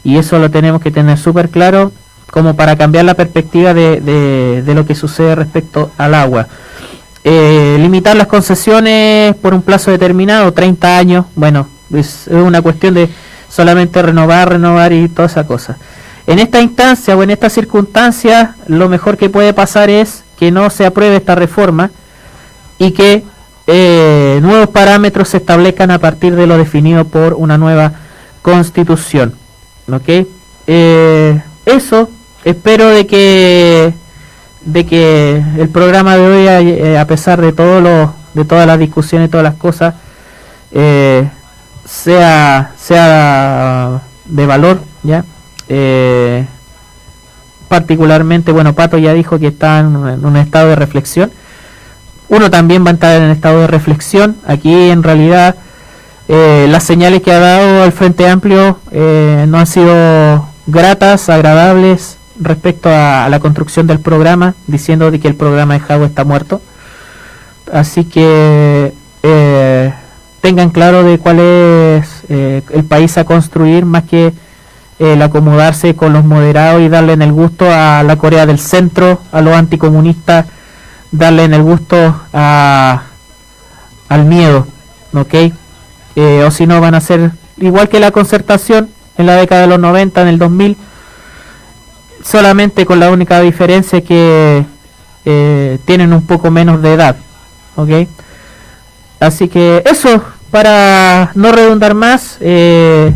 Y eso lo tenemos que tener súper claro como para cambiar la perspectiva de, de- lo que sucede respecto al agua. Eh, limitar las concesiones por un plazo determinado, 30 años, bueno, es, es una cuestión de solamente renovar, renovar y toda esa cosa. En esta instancia o en estas circunstancias, lo mejor que puede pasar es que no se apruebe esta reforma y que eh, nuevos parámetros se establezcan a partir de lo definido por una nueva constitución. ¿Ok? Eh, eso, espero de que de que el programa de hoy, eh, a pesar de todo lo, de todas las discusiones todas las cosas, eh, sea sea de valor, ya. Eh, particularmente, bueno, Pato ya dijo que está en, un- estado de reflexión. Uno también va a estar en estado de reflexión. Aquí, en realidad, eh, las señales que ha dado el Frente Amplio eh, no han sido gratas, agradables respecto a, la construcción del programa, diciendo de que el programa de Jago está muerto. Así que eh, tengan claro de cuál es eh, el país a construir, más que el acomodarse con los moderados y darle en el gusto a la Corea del Centro, a los anticomunistas, darle en el gusto a, al miedo, ¿ok? Eh, o si no van a ser igual que la concertación en la década de los 90, en el 2000, solamente con la única diferencia que eh, tienen un poco menos de edad, ¿ok? Así que eso, para no redundar más, eh,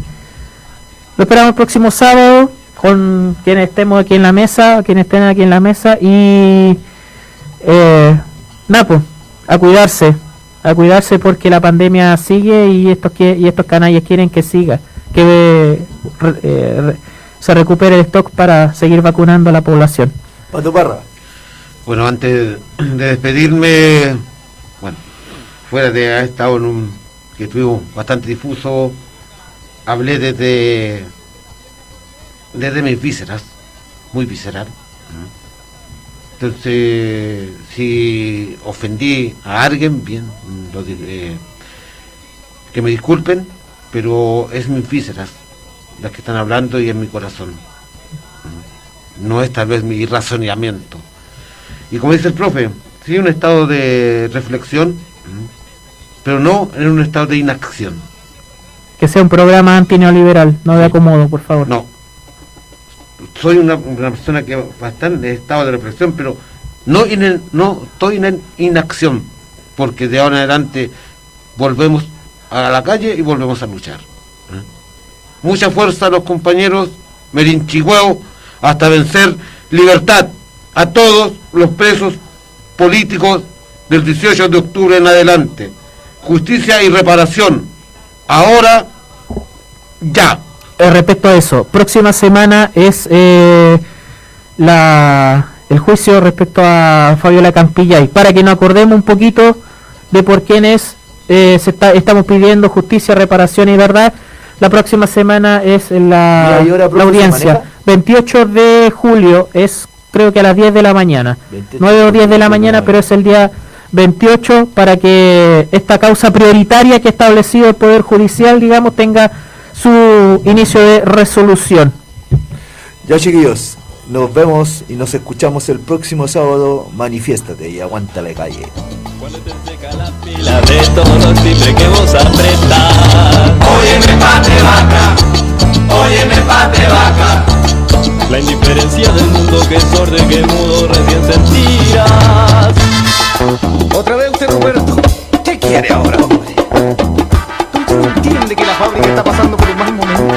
lo esperamos el próximo sábado con quienes estemos aquí en la mesa, quienes estén aquí en la mesa y eh, nada, pues, a cuidarse, a cuidarse porque la pandemia sigue y estos que y estos canallas quieren que siga, que eh, re- se recupere el stock para seguir vacunando a la población. Pato Parra. Bueno, antes de despedirme, bueno, fuera de haber estado en un que estuvimos bastante difuso, hablé desde desde mis vísceras, muy visceral. Entonces, si ofendí a alguien, bien, lo diré, que me disculpen, pero es mis vísceras las que están hablando y es mi corazón. No es tal vez mi razonamiento. Y como dice el profe, sí, un estado de reflexión, pero no en un estado de inacción. Que sea un programa antineoliberal, no de acomodo, por favor. No. Soy una, una persona que va a estar en estado de reflexión, pero no, en no estoy en inacción, porque de ahora en adelante volvemos a la calle y volvemos a luchar. Mucha fuerza a los compañeros, Merinchigüeo, hasta vencer libertad a todos los presos políticos del 18 de octubre en adelante. Justicia y reparación. Ahora, ya. Eh, respecto a eso, próxima semana es eh, la el juicio respecto a Fabiola Campillay, para que nos acordemos un poquito de por quiénes eh, se está, estamos pidiendo justicia, reparación y verdad. La próxima semana es la, la ¿se audiencia. maneja? 28 de julio es creo que a las 10 de la mañana. 9 o 10 de la mañana, pero es el día 28 para que esta causa prioritaria que ha establecido el Poder Judicial, digamos, tenga su inicio de resolución. Ya chiquillos, nos vemos y nos escuchamos el próximo sábado. Manifiéstate y aguanta la calle. La de todos los timbres que vos apretás. Óyeme pate vaca, óyeme pate vaca. La indiferencia del mundo que es sordo y que mudo recién sentirás. Otra vez usted, Roberto. ¿Qué quiere ahora, hombre? ¿Usted no entiende que la fábrica está pasando por un mal momento?